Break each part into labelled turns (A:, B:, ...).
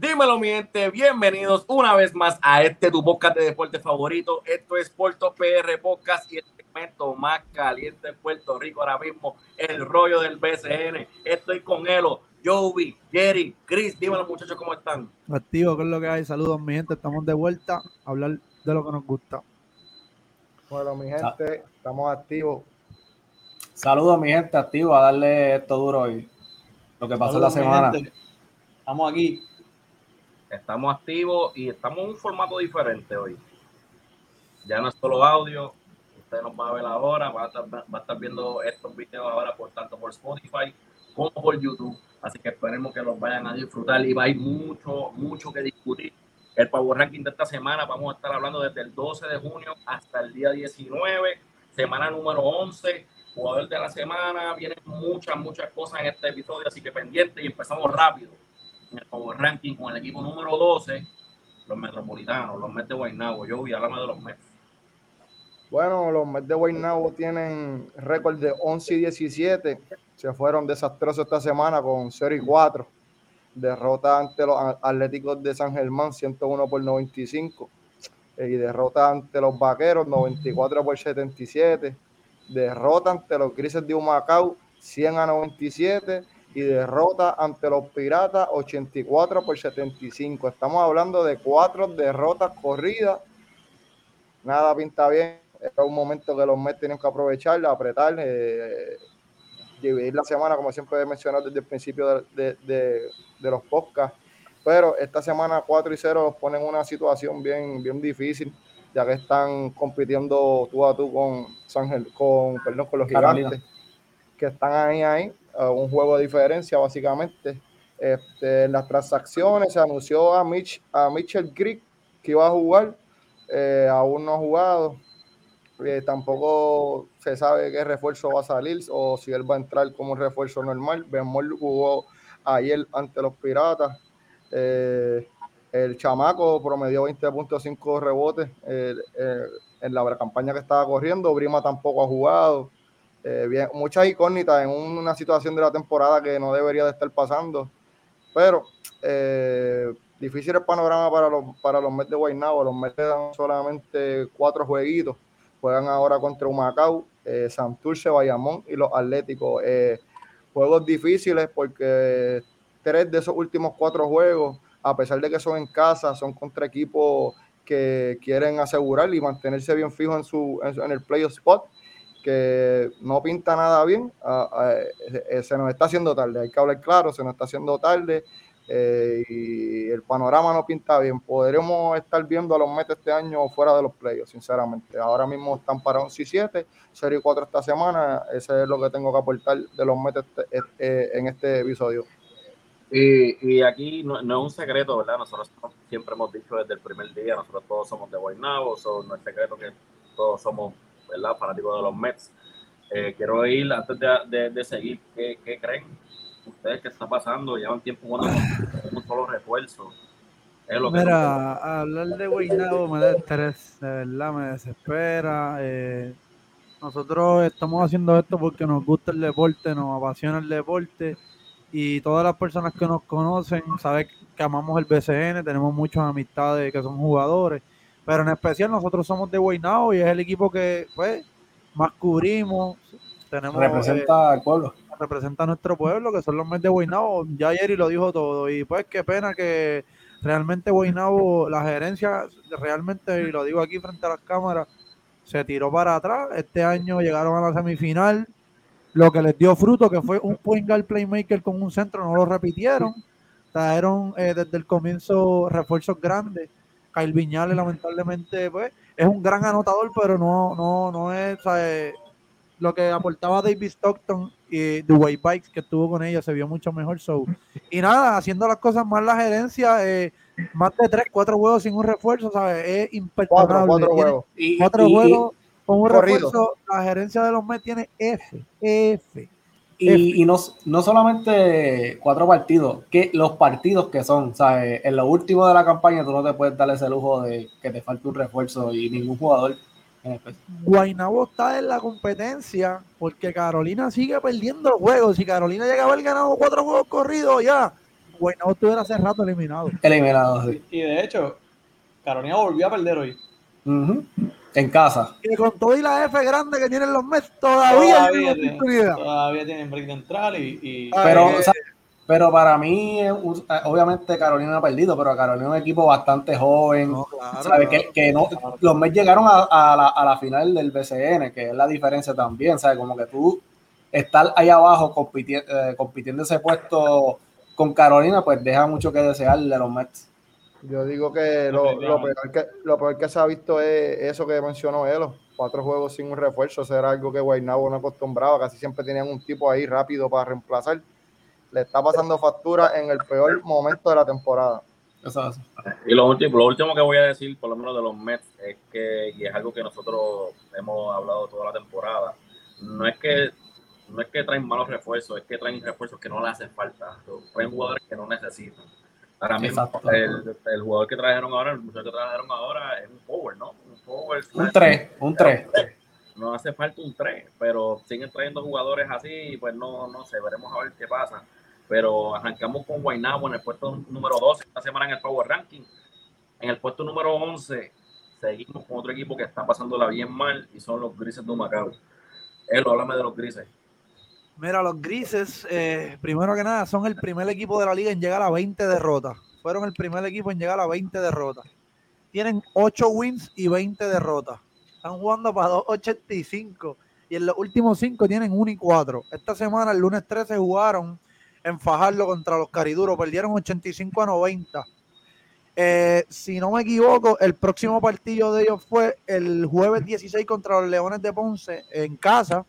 A: Dímelo, mi gente, bienvenidos una vez más a este tu podcast de deporte favorito. Esto es Puerto PR Podcast y el segmento más caliente de Puerto Rico ahora mismo, el rollo del BCN. Estoy con Elo, Joey, Jerry, Chris. Dímelo, muchachos, ¿cómo están?
B: Activo, ¿qué es lo que hay? Saludos, mi gente. Estamos de vuelta a hablar de lo que nos gusta.
C: Bueno, mi gente, estamos activos.
D: Saludos, mi gente, activo a darle esto duro hoy. Lo que pasó la semana. Estamos aquí.
A: Estamos activos y estamos en un formato diferente hoy. Ya no es solo audio, usted nos va a ver ahora, va a estar, viendo estos videos ahora por tanto por Spotify como por YouTube. Así que esperemos que los vayan a disfrutar y va a ir mucho, mucho que discutir. El Power Ranking de esta semana vamos a estar hablando desde el 12 de junio hasta el día 19, semana número 11, jugador de la semana. Vienen muchas, muchas cosas en este episodio, así que pendiente y empezamos rápido en el Power Ranking con el equipo número 12, los Metropolitanos, los Mets de Guaynabo. Yo a hablar de los Mets.
C: Bueno, los Mets de Guaynabo tienen récord de 11 y 17. Se fueron desastrosos esta semana con 0 y 4. Derrota ante los Atléticos de San Germán, 101 por 95. Y derrota ante los Vaqueros, 94 por 77. Derrota ante los Grises de Humacao, 100 a 97 y derrota ante los Piratas 84 por 75. Estamos hablando de cuatro derrotas corridas. Nada pinta bien. Era un momento que los Mets tienen que aprovechar, apretar, eh, dividir la semana, como siempre he mencionado desde el principio de, de, de, los podcasts. Pero esta semana 4 y 0 los ponen en una situación bien, bien difícil, ya que están compitiendo tú a tú con, San, con, perdón, con los gigantes, que están ahí, ahí un juego de diferencia, básicamente. Este, en las transacciones se anunció a, Mitch, a Mitchell Creek que iba a jugar, eh, aún no ha jugado. Eh, tampoco se sabe qué refuerzo va a salir o si él va a entrar como un refuerzo normal. Bemol jugó ayer ante los Piratas. Eh, el chamaco promedió 20.5 rebotes en la campaña que estaba corriendo. Brima tampoco ha jugado. Eh, muchas incógnitas en una situación de la temporada que no debería de estar pasando. Pero eh, difícil el panorama para los, para los Mets de Guaynabo. Los Mets dan solamente cuatro jueguitos. Juegan ahora contra Humacao, eh, Santurce, Bayamón y los Atléticos. Eh, juegos difíciles porque tres de esos últimos cuatro juegos, a pesar de que son en casa, son contra equipos que quieren asegurar y mantenerse bien fijos en, su, en el playoff spot que no pinta nada bien, ah, ah, eh, eh, se nos está haciendo tarde, hay que hablar claro, se nos está haciendo tarde eh, y el panorama no pinta bien. Podremos estar viendo a los Mets este año fuera de los playoffs, sinceramente. Ahora mismo están para 11 y 7, 0 y 4 esta semana, ese es lo que tengo que aportar de los Mets este, en este episodio.
A: Y, y aquí no, es un secreto, ¿verdad? Nosotros siempre hemos dicho desde el primer día, nosotros todos somos de Guaynabo, no es secreto que todos somos ¿verdad? Fanático de los Mets. Eh, quiero ir, antes de, de, de seguir, ¿qué, ¿qué, creen ustedes que está pasando? Llevan tiempo con un solo refuerzo.
B: Mira, hablar de Guaynabo me da estrés, de verdad me desespera. Eh, nosotros estamos haciendo esto porque nos gusta el deporte, nos apasiona el deporte y todas las personas que nos conocen saben que amamos el BCN, tenemos muchas amistades que son jugadores pero en especial nosotros somos de Guaynabo y es el equipo que pues más cubrimos. Tenemos,
D: representa eh, al pueblo.
B: Representa a nuestro pueblo, que son los Mets de Guaynabo. Ya ayer y lo dijo todo. Y pues qué pena que realmente Guaynabo, la gerencia, realmente, y lo digo aquí frente a las cámaras, se tiró para atrás. Este año llegaron a la semifinal. Lo que les dio fruto, que fue un point guard playmaker con un centro, no lo repitieron. Trajeron eh, desde el comienzo refuerzos grandes Kyle Viñales lamentablemente pues es un gran anotador, pero no, no, no es lo que aportaba David Stockton y The Way Bikes que estuvo con ella se vio mucho mejor. So. Y nada, haciendo las cosas más la gerencia, eh, más de tres, cuatro juegos sin un refuerzo, ¿sabes? Es imperdonable. Cuatro. Y, juegos con un refuerzo, la gerencia de los Mets tiene F, F.
D: Y, no, no, solamente cuatro partidos, que los partidos que son, ¿sabes? En lo último de la campaña tú no te puedes dar ese lujo de que te falte un refuerzo y ningún jugador.
B: Guaynabo está en la competencia porque Carolina sigue perdiendo juegos. Si Carolina llega a haber ganado cuatro juegos corridos ya, Guaynabo estuviera hace rato eliminado.
D: Eliminado, sí.
E: Y de hecho, Carolina volvió a perder hoy.
D: Ujú. En casa.
B: Y con todo y la F grande que tienen los Mets, todavía, una
E: tienen-
B: oportunidad.
E: todavía tienen break de entrar y, y-
D: Pero,
B: eh,
D: o sea, pero para mí, eh, eh, obviamente Carolina ha perdido, pero Carolina es un equipo bastante joven.
B: No, claro,
D: ¿sabe?
B: claro.
D: Que, que no, los Mets llegaron a, a la, a la final del BCN, que es la diferencia también, ¿sabes? Como que tú estar ahí abajo compiti- eh, compitiendo ese puesto con Carolina, pues deja mucho que desear de los Mets.
C: Yo digo que lo, lo peor que lo peor que se ha visto es eso que mencionó Elo. Cuatro juegos sin un refuerzo, eso era algo que Guaynabo no acostumbraba, casi siempre tenían un tipo ahí rápido para reemplazar. Le está pasando factura en el peor momento de la temporada.
A: Y lo último, lo último que voy a decir, por lo menos de los Mets, es que, y es algo que nosotros hemos hablado toda la temporada, no es que no es que traen malos refuerzos, es que traen refuerzos que no le hacen falta. Traen jugadores que no necesitan. Ahora mismo,
D: Exacto.
A: el, el jugador que trajeron ahora, el muchacho que trajeron ahora es un forward, ¿no? Un forward.
D: Un 3, un 3.
A: No hace falta un 3, pero siguen trayendo jugadores así, pues no, no sé, veremos a ver qué pasa. Pero arrancamos con Guaynabo en el puesto número 12 esta semana en el Power Ranking. En el puesto número 11 seguimos con otro equipo que está pasándola bien mal y son los Grises de Macao. Él, háblame de los Grises.
B: Mira, los grises, eh, primero que nada, son el primer equipo de la liga en llegar a 20 derrotas. Fueron el primer equipo en llegar a 20 derrotas. Tienen 8 wins y 20 derrotas. Están jugando para 2.85 y en los últimos 5 tienen 1 y 4. Esta semana, el lunes 13, jugaron en Fajardo contra los Cariduros. Perdieron 85 a 90. Eh, si no me equivoco, el próximo partido de ellos fue el jueves 16 contra los Leones de Ponce en casa.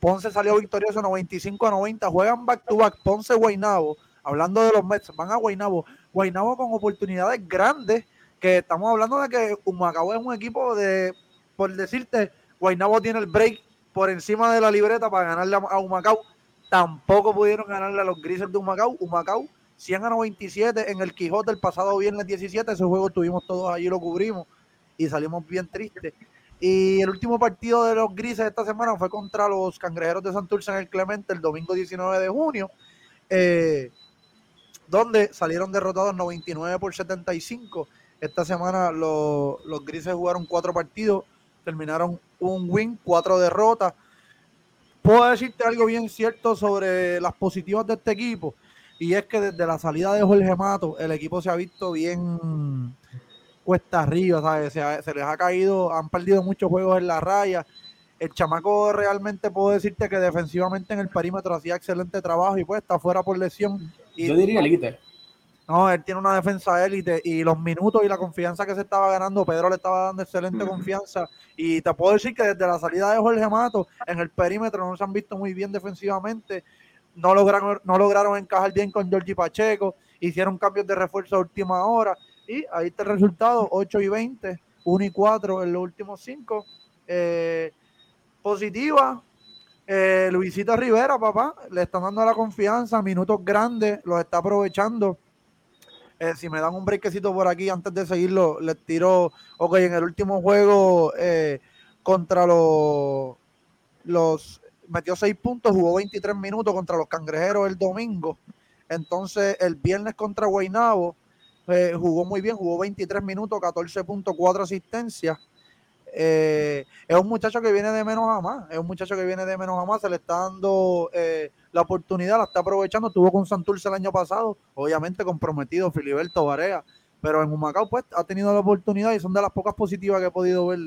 B: Ponce salió victorioso 95 a 90. Juegan back to back Ponce Guaynabo. Hablando de los Mets, van a Guaynabo. Guaynabo con oportunidades grandes. Que estamos hablando de que Humacao es un equipo de, por decirte, Guaynabo tiene el break por encima de la libreta para ganarle a, a Humacao. Tampoco pudieron ganarle a los grises de Humacao. Humacao 100 a 97 en el Quijote el pasado viernes 17. Ese juego estuvimos todos allí, lo cubrimos y salimos bien tristes. Y el último partido de los grises esta semana fue contra los cangrejeros de Santurce en el Clemente el domingo 19 de junio, eh, donde salieron derrotados 99 por 75. Esta semana los, los grises jugaron cuatro partidos, terminaron un win, cuatro derrotas. Puedo decirte algo bien cierto sobre las positivas de este equipo, y es que desde la salida de Jorge Mato, el equipo se ha visto bien cuesta arriba, ¿sabes? Se, ha- se les ha caído, han perdido muchos juegos en la raya. El chamaco realmente puedo decirte que defensivamente en el perímetro hacía excelente trabajo y pues está fuera por lesión. Y,
D: Yo diría elite.
B: no, él tiene una defensa élite y los minutos y la confianza que se estaba ganando, Pedro le estaba dando excelente confianza. Y te puedo decir que desde la salida de Jorge Mato en el perímetro no se han visto muy bien defensivamente. No lograron, no lograron encajar bien con Georgie Pacheco, hicieron cambios de refuerzo a última hora. Y ahí está el resultado: 8 y 20, 1 y 4 en los últimos 5. positiva, eh, Luisito Rivera, papá, le están dando la confianza, minutos grandes, los está aprovechando. Eh, si me dan un breakcito por aquí antes de seguirlo, les tiro, ok, en el último juego eh, contra los, los, metió 6 puntos, jugó 23 minutos contra los cangrejeros el domingo. Entonces, el viernes contra Guaynabo eh, jugó muy bien, jugó 23 minutos, 14.4 asistencias. Eh, es un muchacho que viene de menos a más, es un muchacho que viene de menos a más, se le está dando eh, la oportunidad, la está aprovechando, estuvo con Santurce el año pasado, obviamente comprometido Filiberto Varea, pero en Humacao pues ha tenido la oportunidad y son de las pocas positivas que he podido ver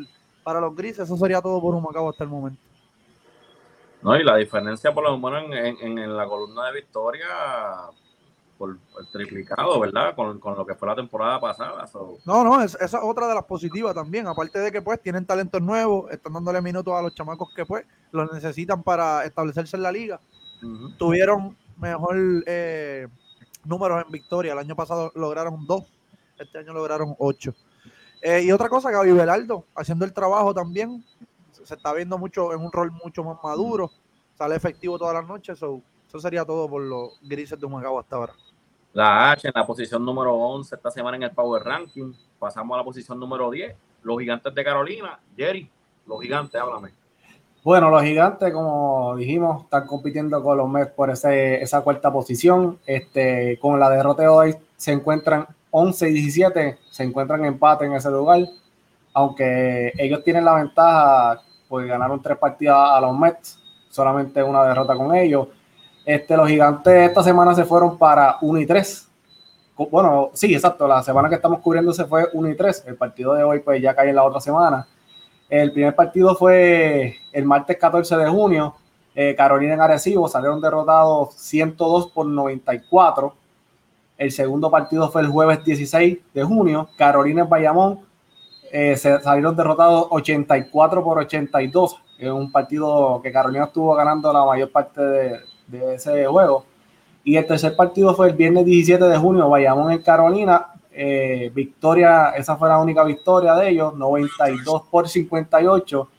B: para los grises, eso sería todo por Humacao hasta el momento.
A: No, y la diferencia por lo menos en, en- en la columna de victoria por el triplicado, ¿verdad? Con, con lo que fue la temporada pasada. so,
B: No, no, es- esa es otra de las positivas también, aparte de que pues tienen talentos nuevos, están dándole minutos a los chamacos que pues los necesitan para establecerse en la liga. tuvieron mejor eh, números en victoria. El año pasado lograron dos, este año lograron ocho. Eh, y otra cosa, Gaby Belardo, haciendo el trabajo también, se se está viendo mucho en un rol mucho más maduro, sale efectivo todas las noches. so, eso sería todo por los grises de Humacao hasta ahora.
A: La H en la posición número 11 esta semana en el Power Ranking. Pasamos a la posición número 10. Los gigantes de Carolina. Jerry, los gigantes, háblame.
D: Bueno, los gigantes, como dijimos, están compitiendo con los Mets por ese, esa cuarta posición. Este, con la derrota de hoy se encuentran 11 y 17, se encuentran en empate en ese lugar. Aunque ellos tienen la ventaja, pues ganaron tres partidas a los Mets, solamente una derrota con ellos. Este, los gigantes esta semana se fueron para 1 y 3. Bueno, sí, exacto, la semana que estamos cubriendo se fue 1 y 3. El partido de hoy pues ya cae en la otra semana. El primer partido fue el martes 14 de junio. Eh, Carolina en Arecibo salieron derrotados 102 por 94. El segundo partido fue el jueves 16 de junio. Carolina en Bayamón eh, se salieron derrotados 84 por 82. Es un partido que Carolina estuvo ganando la mayor parte de, de ese juego. Y el tercer partido fue el viernes 17 de junio, Bayamón en Carolina, eh, victoria, esa fue la única victoria de ellos, 92 por 58.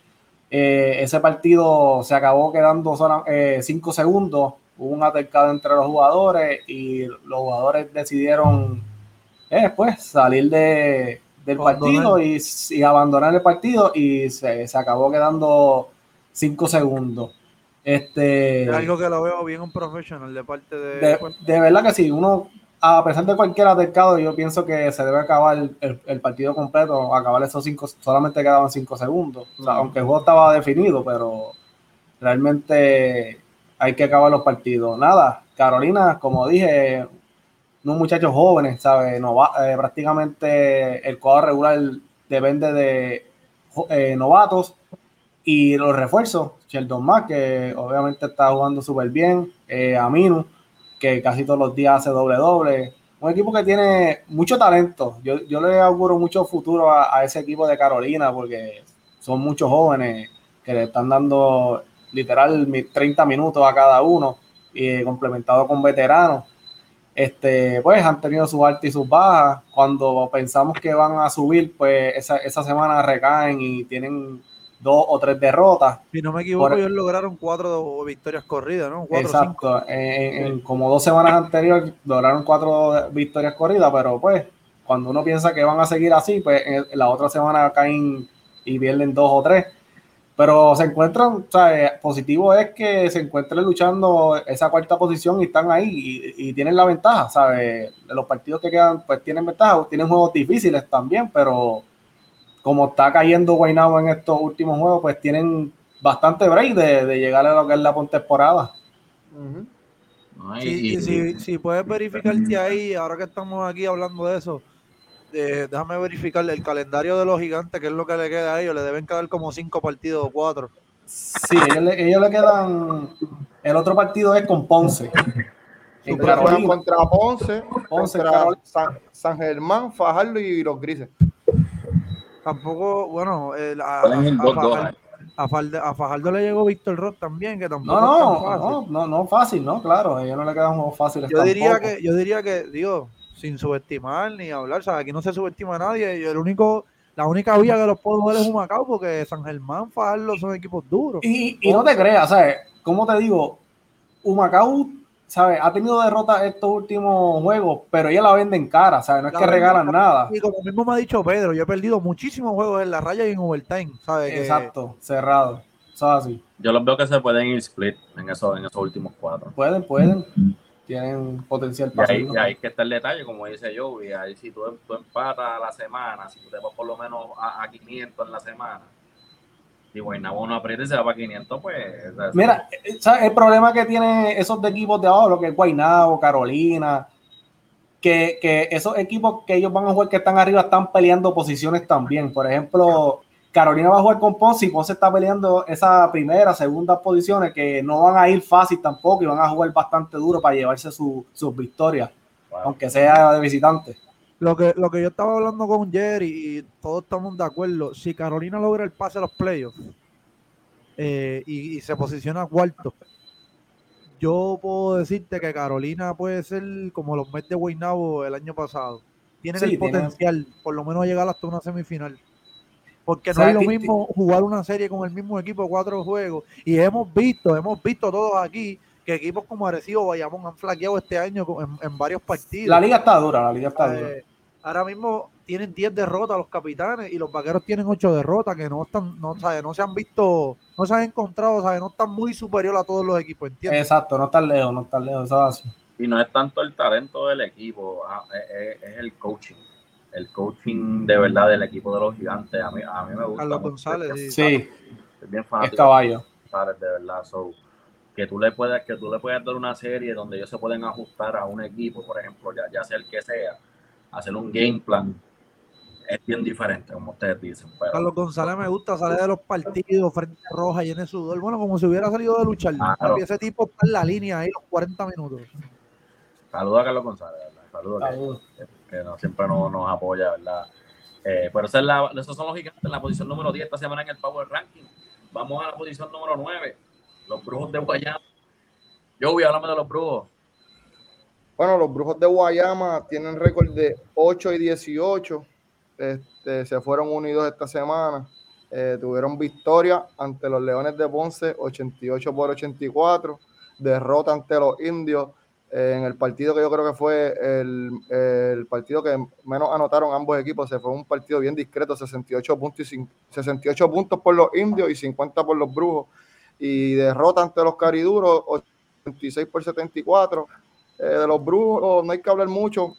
D: Eh, ese partido se acabó quedando 5 eh, segundos, hubo un altercado entre los jugadores y los jugadores decidieron pues, salir de, del partido y, abandonar el partido y se, se acabó quedando 5 segundos. Este,
B: es algo que lo veo bien un profesional de parte de...
D: De, de verdad que sí, uno a pesar de cualquier altercado, yo pienso que se debe acabar el, partido completo, acabar esos cinco, solamente quedaban cinco segundos. aunque el juego estaba definido, pero realmente hay que acabar los partidos. Nada, Carolina, como dije, unos muchachos jóvenes, ¿sabes? Eh, prácticamente el cuadro regular depende de eh, novatos y los refuerzos. Sheldon Mack, que obviamente está jugando súper bien, eh, Aminu que casi todos los días hace doble doble. Un equipo que tiene mucho talento. Yo, yo le auguro mucho futuro a, ese equipo de Carolina porque son muchos jóvenes que le están dando literal 30 minutos a cada uno y complementado con veteranos. Este, pues han tenido sus altas y sus bajas. Cuando pensamos que van a subir, pues esa, esa semana recaen y tienen dos o tres derrotas.
B: Si no me equivoco, ellos lograron cuatro victorias corridas, ¿no?
D: exacto. En, como dos semanas anteriores lograron cuatro victorias corridas, pero pues cuando uno piensa que van a seguir así, pues en, la otra semana caen y pierden dos o tres. Pero se encuentran, o sea, eh, positivo es que se encuentren luchando esa cuarta posición y están ahí y, y tienen la ventaja, ¿sabes? Los partidos que quedan, pues tienen ventaja, tienen juegos difíciles también, pero como está cayendo Guaynabo en estos últimos juegos, pues tienen bastante break de, llegar a lo que es la temporada.
B: si, puedes verificarte ahí, ahora que estamos aquí hablando de eso, eh, déjame verificar el calendario de los gigantes, que es lo que le queda a ellos. Le deben quedar como cinco partidos o cuatro.
D: Sí, ellos le, quedan. El otro partido es con Ponce.
C: En contra Ponce, Ponce contra San, San, Germán, Fajardo y los Grises.
B: Tampoco, bueno, a, Fajardo, le llegó Víctor Roth también, que tampoco
D: no, no, no, no, no, fácil, ¿no? Claro, a ellos no le quedan juegos fáciles.
B: Yo diría que, yo diría que, dios sin subestimar ni hablar, ¿sabes? Aquí no se subestima a nadie. Y el único, la única vía que los puedo ver es un Macao, porque San Germán, Fajardo son equipos duros.
D: Y, y no te creas, ¿sabes? Como te digo, Humacao ¿sabes? Ha tenido derrotas estos últimos juegos, pero ella la vende en cara, ¿sabes? No es que regalan nada.
B: Y como mismo me ha dicho Pedro, yo he perdido muchísimos juegos en la raya y en overtime, ¿sabes?
D: Exacto, cerrado. Eso así.
A: Yo los veo que se pueden ir split en, eso, en esos últimos cuatro.
D: Pueden, pueden. Tienen potencial
A: para y ahí, que está el detalle, como dice yo, y ahí si tú, tú empatas la semana, si tú te vas por lo menos a, a 500 en la semana, y Guaynabo no aprieta y se va para 500, pues.
D: Mira, el problema que tiene esos de equipos de abajo, lo que es Guaynabo, Carolina, que, que, esos equipos que ellos van a jugar que están arriba están peleando posiciones también. Por ejemplo, Carolina va a jugar con Ponce y Ponce está peleando esa primera, segunda posiciones que no van a ir fácil tampoco y van a jugar bastante duro para llevarse sus victorias, aunque sea de visitante.
B: Lo que, lo que yo estaba hablando con Jerry y todos estamos de acuerdo, si Carolina logra el pase a los playoffs eh, y, se posiciona cuarto, yo puedo decirte que Carolina puede ser como los Mets de Guaynabo el año pasado. Tienen el potencial, por lo menos llegar hasta una semifinal. Porque no es lo mismo jugar una serie con el mismo equipo cuatro juegos. Y hemos visto, hemos visto todos aquí que equipos como Arecibo Bayamón han flaqueado este año en, varios partidos.
D: La liga está dura, la liga está dura.
B: Ahora mismo tienen 10 derrotas los capitanes y los vaqueros tienen 8 derrotas que no están, no, ¿sabes? no se han visto, no se han encontrado, ¿sabes? no están muy superior a todos los equipos, ¿entiendes?
D: Exacto, no están lejos, no están lejos, es así.
A: Y no es tanto el talento del equipo, ah, es, es- es el coaching. El coaching de verdad del equipo de los gigantes. A mí, a mí me gusta.
B: Carlos. González, sí.
D: Sí,
A: Soy bien
D: es
A: fanático
D: caballo.
A: de González, de verdad. So, que tú le puedas, que tú le puedas dar una serie donde ellos se pueden ajustar a un equipo, por ejemplo, ya, ya sea el que sea, hacer un game plan, es bien diferente, como ustedes dicen. Pero,
B: Carlos González me gusta, sale de los partidos, frente a roja, llena de sudor. Bueno, como si hubiera salido de luchar.
A: Claro.
B: Y ese tipo está en la línea ahí los 40 minutos.
A: saludos a Carlos González, ¿verdad? Saludos que- que no, siempre nos, nos apoya, ¿verdad? Eh, pero esa es la, esos son los gigantes en la posición número 10 esta semana en el Power Ranking. Vamos a la posición número 9, los Brujos de Guayama. Joey, háblame de los Brujos.
C: Bueno, los Brujos de Guayama tienen récord de 8 y 18. Este, se fueron unidos esta semana. Eh, tuvieron victoria ante los Leones de Ponce, 88 por 84. Derrota ante los Indios eh, en el partido que yo creo que fue el, el partido que menos anotaron ambos equipos. Se fue un partido bien discreto, 68 puntos, y cin- 68 puntos por los Indios y 50 por los Brujos. Y derrota ante los Cariduros, 86 por 74. Eh, de los Brujos no hay que hablar mucho.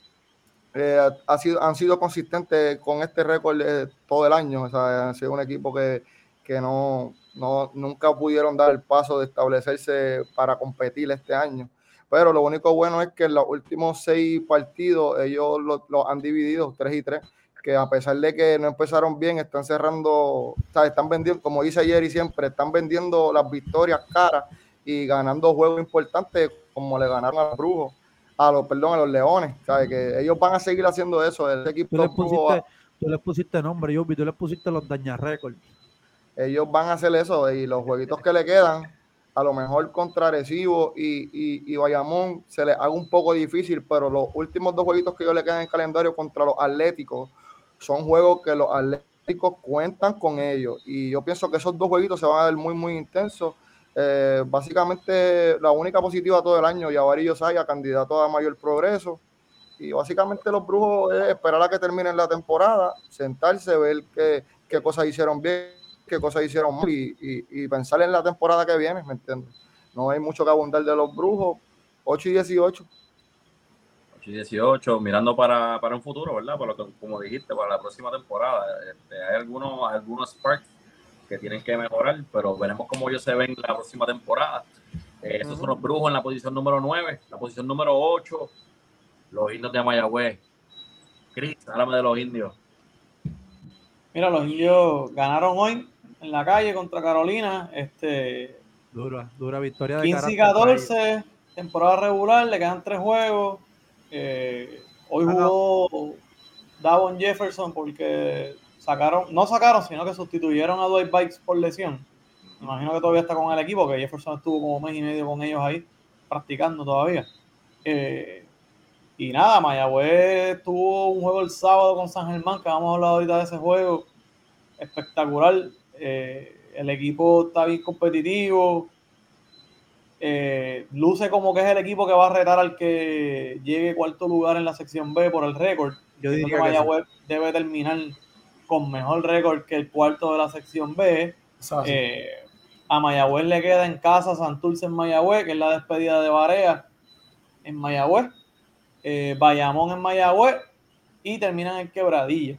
C: Eh, ha sido, han sido consistentes con este récord todo el año. O sea, han sido un equipo que, que no, no, nunca pudieron dar el paso de establecerse para competir este año. Pero lo único bueno es que en los últimos seis partidos ellos los lo han dividido 3 y 3, que a pesar de que no empezaron bien, están cerrando, o sea, están vendiendo, como dice ayer y siempre, están vendiendo las victorias caras y ganando juegos importantes como le ganaron a los Brujos, a los, perdón, a los Leones. ¿sabes? Que ellos van a seguir haciendo eso. El equipo
B: Tú les
C: Brujos va-
B: pusiste, tú les pusiste nombre, Yubi, tú les pusiste los daña récord.
C: ellos van a hacer eso y los jueguitos que le quedan, a lo mejor contra Arecibo y, y, y Bayamón se les haga un poco difícil, pero los últimos dos jueguitos que ellos le quedan en el calendario contra los Atléticos son juegos que los Atléticos cuentan con ellos y yo pienso que esos dos jueguitos se van a ver muy, muy intensos. Eh, básicamente la única positiva todo el año, Yavarillo Saya, candidato a mayor progreso. Y básicamente los brujos es esperar a que terminen la temporada, sentarse, ver qué, qué cosas hicieron bien, qué cosas hicieron mal y, y, y pensar en la temporada que viene, ¿me entiendes? No hay mucho que abundar de los brujos. 8 y 18.
A: 8 y 18, mirando para, para un futuro, ¿verdad? Para lo que, como dijiste, para la próxima temporada. Este, hay algunos, algunos sparks que tienen que mejorar, pero veremos cómo ellos se ven la próxima temporada. Eh, esos son los brujos en la posición número 9, la posición número 8, los indios de Mayagüez. Cris, háblame de los indios.
E: Mira, los indios ganaron hoy en la calle contra Carolina. Este,
B: Dura, dura victoria de
E: 15 y
B: carácter para ellos.
E: 14, temporada regular, le quedan tres juegos. Eh, hoy jugó Davon Jefferson porque sacaron, no sacaron, sino que sustituyeron a Dwight Bikes por lesión. Me imagino que todavía está con el equipo, que Jefferson estuvo como mes y medio con ellos ahí, practicando todavía. Eh, y nada, Mayagüez tuvo un juego el sábado con San Germán, que vamos a hablar ahorita de ese juego. Espectacular. Eh, el equipo está bien competitivo. Eh, luce como que es el equipo que va a retar al que llegue cuarto lugar en la sección B por el récord.
B: Yo diría
E: que
B: sí.
E: Mayagüez debe terminar con mejor récord que el cuarto de la sección B. Eh, a Mayagüez le queda en casa Santurce en Mayagüez, que es la despedida de Barea en Mayagüez. Eh, Bayamón en Mayagüez y terminan en Quebradilla.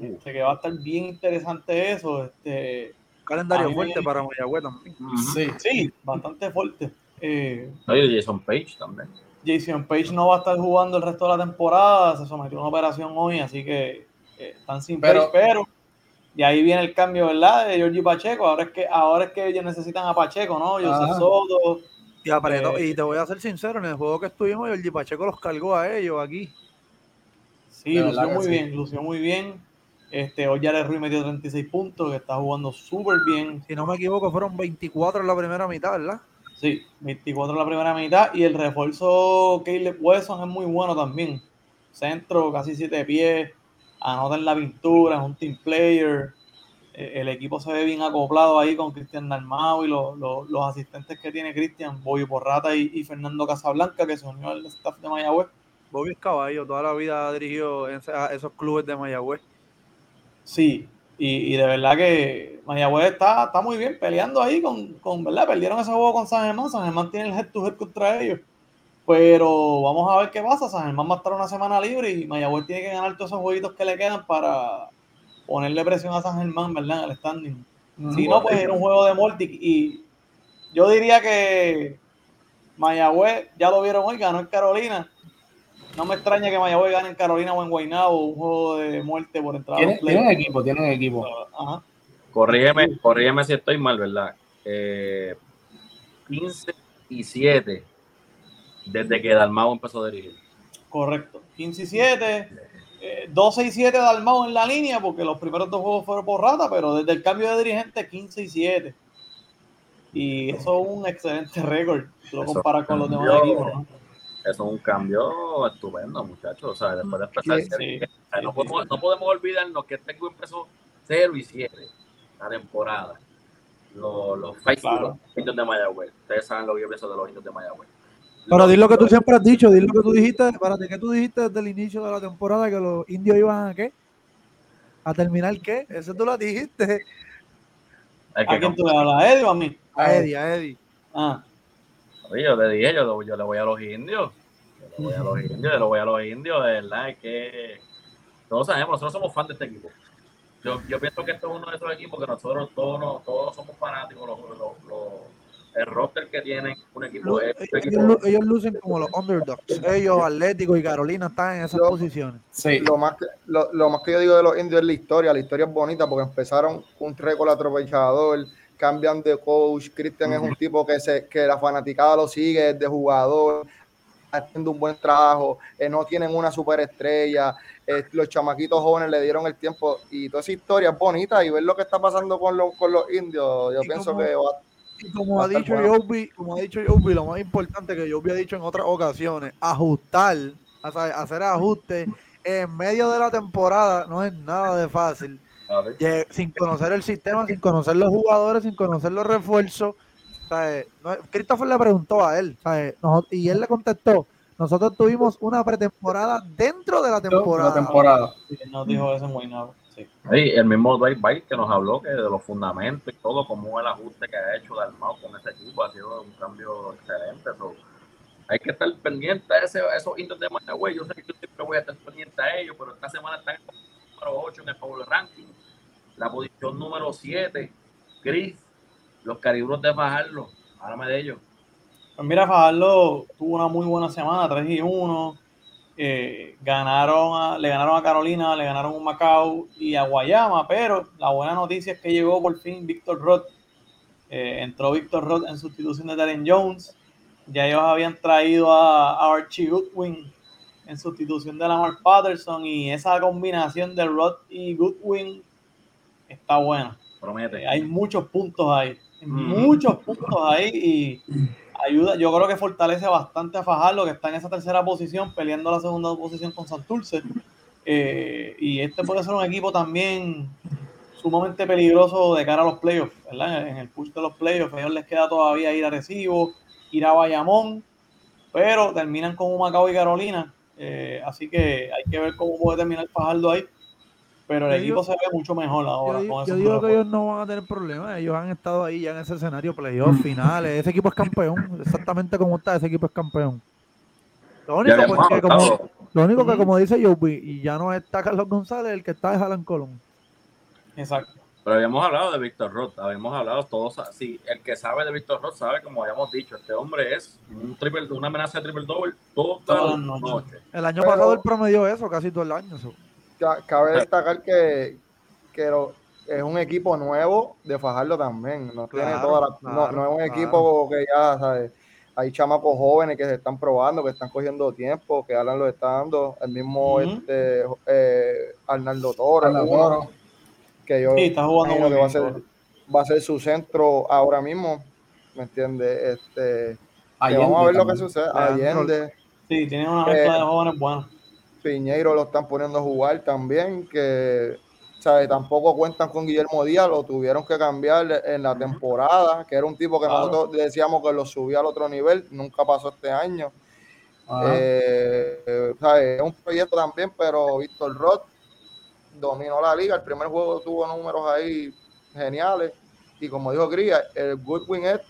E: Este, que va a estar bien interesante eso. Este,
B: Calendario fuerte para Mayagüez también.
D: Sí.
E: sí, bastante fuerte. Eh,
A: Oye, Jason Page también.
E: Jason Page no va a estar jugando el resto de la temporada, se sometió a una operación hoy, así que eh, están sin
D: Pero-
E: pero y ahí viene el cambio, ¿verdad? De Georgie Pacheco, ahora es que ahora es que ellos necesitan a Pacheco, ¿no? José. Soto,
B: Y, apretó-
E: Eh,
B: y te voy a ser sincero, en el juego que estuvimos, el Pacheco los cargó a ellos aquí.
E: sí,
D: De
E: lució muy
D: sí.
E: bien, lució muy bien. Este, hoy Jared Ruiz metió 36 puntos, que está jugando súper bien.
B: Si no me equivoco, fueron 24 en la primera mitad, ¿verdad?
E: Sí, 24 en la primera mitad y el refuerzo Caleb Wesson es muy bueno también. Centro, casi 7 pies, anota en la pintura, es un team player. Eh, El equipo se ve bien acoplado ahí con Cristian Dalmau y los, los- los asistentes que tiene Cristian, Boyo Porrata y, y Fernando Casablanca, que se unió al staff de Mayagüez.
B: Bobby es caballo, toda la vida ha dirigido a esos clubes de Mayagüez.
E: Sí, y, y de verdad que Mayagüez está, está muy bien peleando ahí con, con, ¿verdad? Perdieron ese juego con San Germán, San Germán tiene el head to head contra ellos. Pero vamos a ver qué pasa. San Germán va a estar una semana libre y Mayagüez tiene que ganar todos esos jueguitos que le quedan para ponerle presión a San Germán, ¿verdad? En el standing. Si no, pues era un juego de Mortic. Y yo diría que Mayagüez, ya lo vieron hoy, ganó en Carolina. No me extraña que Mayagüez gane en Carolina o en Guaynabo un juego de muerte por entrar a
D: Tienen, tienen equipo, tienen equipo.
E: Ajá.
A: Corrígeme, corrígeme si estoy mal, ¿verdad? Eh, 15 y 7 desde que Dalmau empezó a dirigir.
E: Correcto. 15 y 7. eh, 12 y 7 Dalmau en la línea, porque los primeros dos juegos fueron por rata, pero desde el cambio de dirigente, 15 y 7. Y eso es un excelente récord. Lo
A: Eso
E: comparas con los demás equipos. ¿no?
A: Eso es un cambio estupendo, muchachos. O sea, después de empezar,
E: Sí,
A: serie-
E: sí,
A: no,
E: sí,
A: podemos, no podemos olvidarnos que equipo empezó 0 y 7 la temporada. Los, los
E: Claro.
A: los indios de Mayagüez. Ustedes saben lo que yo pienso de los indios de Mayagüez.
B: Pero di lo que tú siempre has dicho, di lo que tú dijiste, espérate, ¿qué tú dijiste desde el inicio de la temporada? Que los indios iban a qué? ¿A terminar qué? Eso tú lo dijiste.
A: que
E: ¿A quién tú le hablas? ¿A Eddie o a mí?
B: A Eddie, a Eddie.
E: Ah,
A: Oye, yo te dije, yo, yo le voy a los indios. Yo le voy a los indios, yo le voy a los indios, de verdad, es que todos sabemos, nosotros somos fans de este equipo. Yo, yo pienso que esto es uno de esos equipos que nosotros todos, nos- todos somos fanáticos, los, los- los- el roster que tienen un equipo.
B: Lu-
A: es un
B: Ellos,
A: equipo-
B: lu- ellos lucen como los underdogs. Ellos, Atlético y Carolina, están en esas
C: Yo-
B: posiciones.
D: Sí.
C: Lo más, que, lo, lo más que yo digo de los indios es la historia. La historia es bonita porque empezaron un récord atropellador, cambian de coach. Cristian es un tipo que, se, que la fanaticada lo sigue desde jugador, haciendo un buen trabajo. eh, no tienen una superestrella. eh, los chamaquitos jóvenes le dieron el tiempo y toda esa historia es bonita. Y ver lo que está pasando con, los con los indios, yo pienso
B: como-
C: que va,
B: Y como ha dicho
C: bueno.
B: Joby, como ha dicho Joby, lo más importante que Joby ha dicho en otras ocasiones, ajustar, o sea, hacer ajustes en medio de la temporada no es nada de fácil. Sin conocer el sistema, sin conocer los jugadores, sin conocer los refuerzos. Christopher le preguntó a él noso- y él le contestó, nosotros tuvimos una pretemporada dentro de la
D: La
B: temporada.
E: él nos dijo eso en Guaynabo.
A: El mismo Dwight White que nos habló que de los fundamentos y todo, como el ajuste que ha hecho Dalmau con ese equipo, ha sido un cambio excelente. So, hay que estar pendiente a ese, a esos indios de Mayagüez. Yo sé que yo siempre voy a estar pendiente a ellos, pero esta semana están en el número 8 en el Power Ranking. La posición número 7, Chris, los cariburos de Fajardo. Háblame de ellos.
E: Pues mira, Fajardo tuvo una muy buena semana, 3 y 1. Eh, ganaron a- le ganaron a Carolina, le ganaron a Macao y a Guayama, pero la buena noticia es que llegó por fin Víctor Roth. Eh, entró Víctor Roth en sustitución de Darren Jones. Ya ellos habían traído a, a Archie Goodwin en sustitución de Lamar Patterson y esa combinación de Roth y Goodwin está buena.
A: Promete.
E: Eh, hay muchos puntos ahí, muchos puntos ahí y ayuda, yo creo que fortalece bastante a Fajardo que está en esa tercera posición peleando la segunda posición con Santurce. Eh, y este puede ser un equipo también sumamente peligroso de cara a los playoffs, ¿verdad? En el push de los playoffs, a ellos les queda todavía ir a Recibo, ir a Bayamón, pero terminan con Humacao y Carolina, eh, así que hay que ver cómo puede terminar Fajardo ahí, pero el
B: Yo
E: equipo
B: digo-
E: se ve mucho mejor ahora.
B: Yo, digo-
E: con
B: yo
E: esos
B: digo
E: nuevos
B: que ellos no van a tener problemas. Ellos han estado ahí ya en ese escenario, playoffs, finales. Ese equipo es campeón. Exactamente como está, ese equipo es campeón. Lo único, pues, que como, lo único que, como dice Joby, y ya no está Carlos González, el que está es Alan Colón.
E: Exacto.
A: Pero habíamos hablado de Víctor Roth, habíamos hablado todos, sí, el que sabe de Víctor Roth sabe, como habíamos dicho, este hombre es un triple, una amenaza de triple double las
E: las noches.
A: noches.
B: El año
C: Pero-
B: pasado él promedió eso casi todo el año. so.
C: Ca- cabe destacar que, que lo- es un equipo nuevo de Fajardo también. No, tiene toda la- no-
B: claro,
C: no, es un
B: claro.
C: equipo que ya, ¿sabes? Hay chamacos jóvenes que se están probando, que están cogiendo tiempo, que Alan lo está dando. El mismo este, eh, Arnaldo Toro,
D: Arnaldo
C: uno,
D: Toro.
C: que yo
E: Sí, está jugando muy
C: que va a, ser, va a ser su centro ahora mismo. ¿Me entiendes? Este, vamos a ver lo que sucede. Allende.
E: Sí, tienen una
C: Eh,
E: mezcla de jóvenes buenos.
C: Piñeiro lo están poniendo a jugar también, que ¿sabe? tampoco cuentan con Guillermo Díaz, lo tuvieron que cambiar en la temporada, que era un tipo que
E: Claro.
C: nosotros decíamos que lo subía al otro nivel, nunca pasó este año. Eh. Es un proyecto también, pero Víctor Roth dominó la liga. El primer juego tuvo números ahí geniales. Y como dijo Gría, el Goodwin es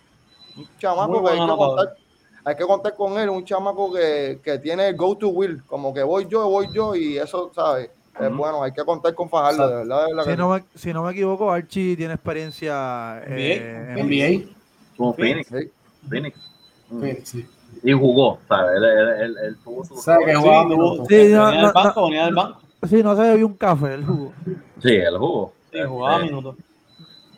C: un chamaco que hay que, contar, hay que contar con él, un chamaco que, que tiene el go to will, como que voy yo, voy yo, y eso, ¿sabes? Es
A: Ujú.
C: bueno, hay que contar con Fajardo, de verdad, de verdad que
B: Si no, me, si no me equivoco, Archie tiene experiencia eh, en
D: NBA.
A: Como
E: Phoenix.
A: Phoenix.
C: sí.
A: Phoenix. Mm.
D: Sí, sí.
A: Y jugó, ¿sabes? Él, él, él, él tuvo su.
D: O sea, que jugaba.
B: Sí,
E: venía
B: no,
E: del
B: no,
E: banco, venía del banco.
B: Sí, no se bebió un café el jugo.
A: Sí, él jugó.
E: Sí, jugaba
A: Este,
E: minutos.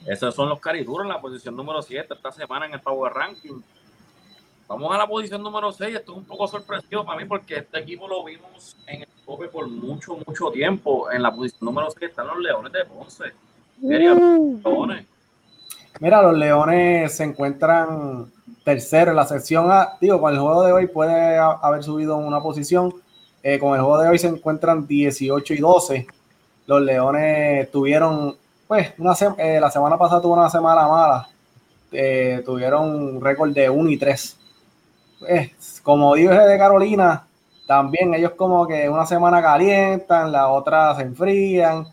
A: Esos son los cariduros en la posición número 7 esta semana en el Power Ranking. Vamos a la posición número 6. Esto es un poco sorpresivo para mí porque este equipo lo vimos en el tope por mucho, mucho tiempo. En la posición número 6 están los Leones de Ponce. Leones.
D: Mira, los Leones se encuentran tercero en la sección A. Digo, con el juego de hoy puede ha- haber subido una posición. Eh, con el juego de hoy se encuentran 18 y 12. Los Leones tuvieron, pues, una se- eh, la semana pasada tuvo una semana mala. Eh, tuvieron un récord de 1 y 3. Pues, como dije de Carolina, también ellos como que una semana calientan, la otra se enfrían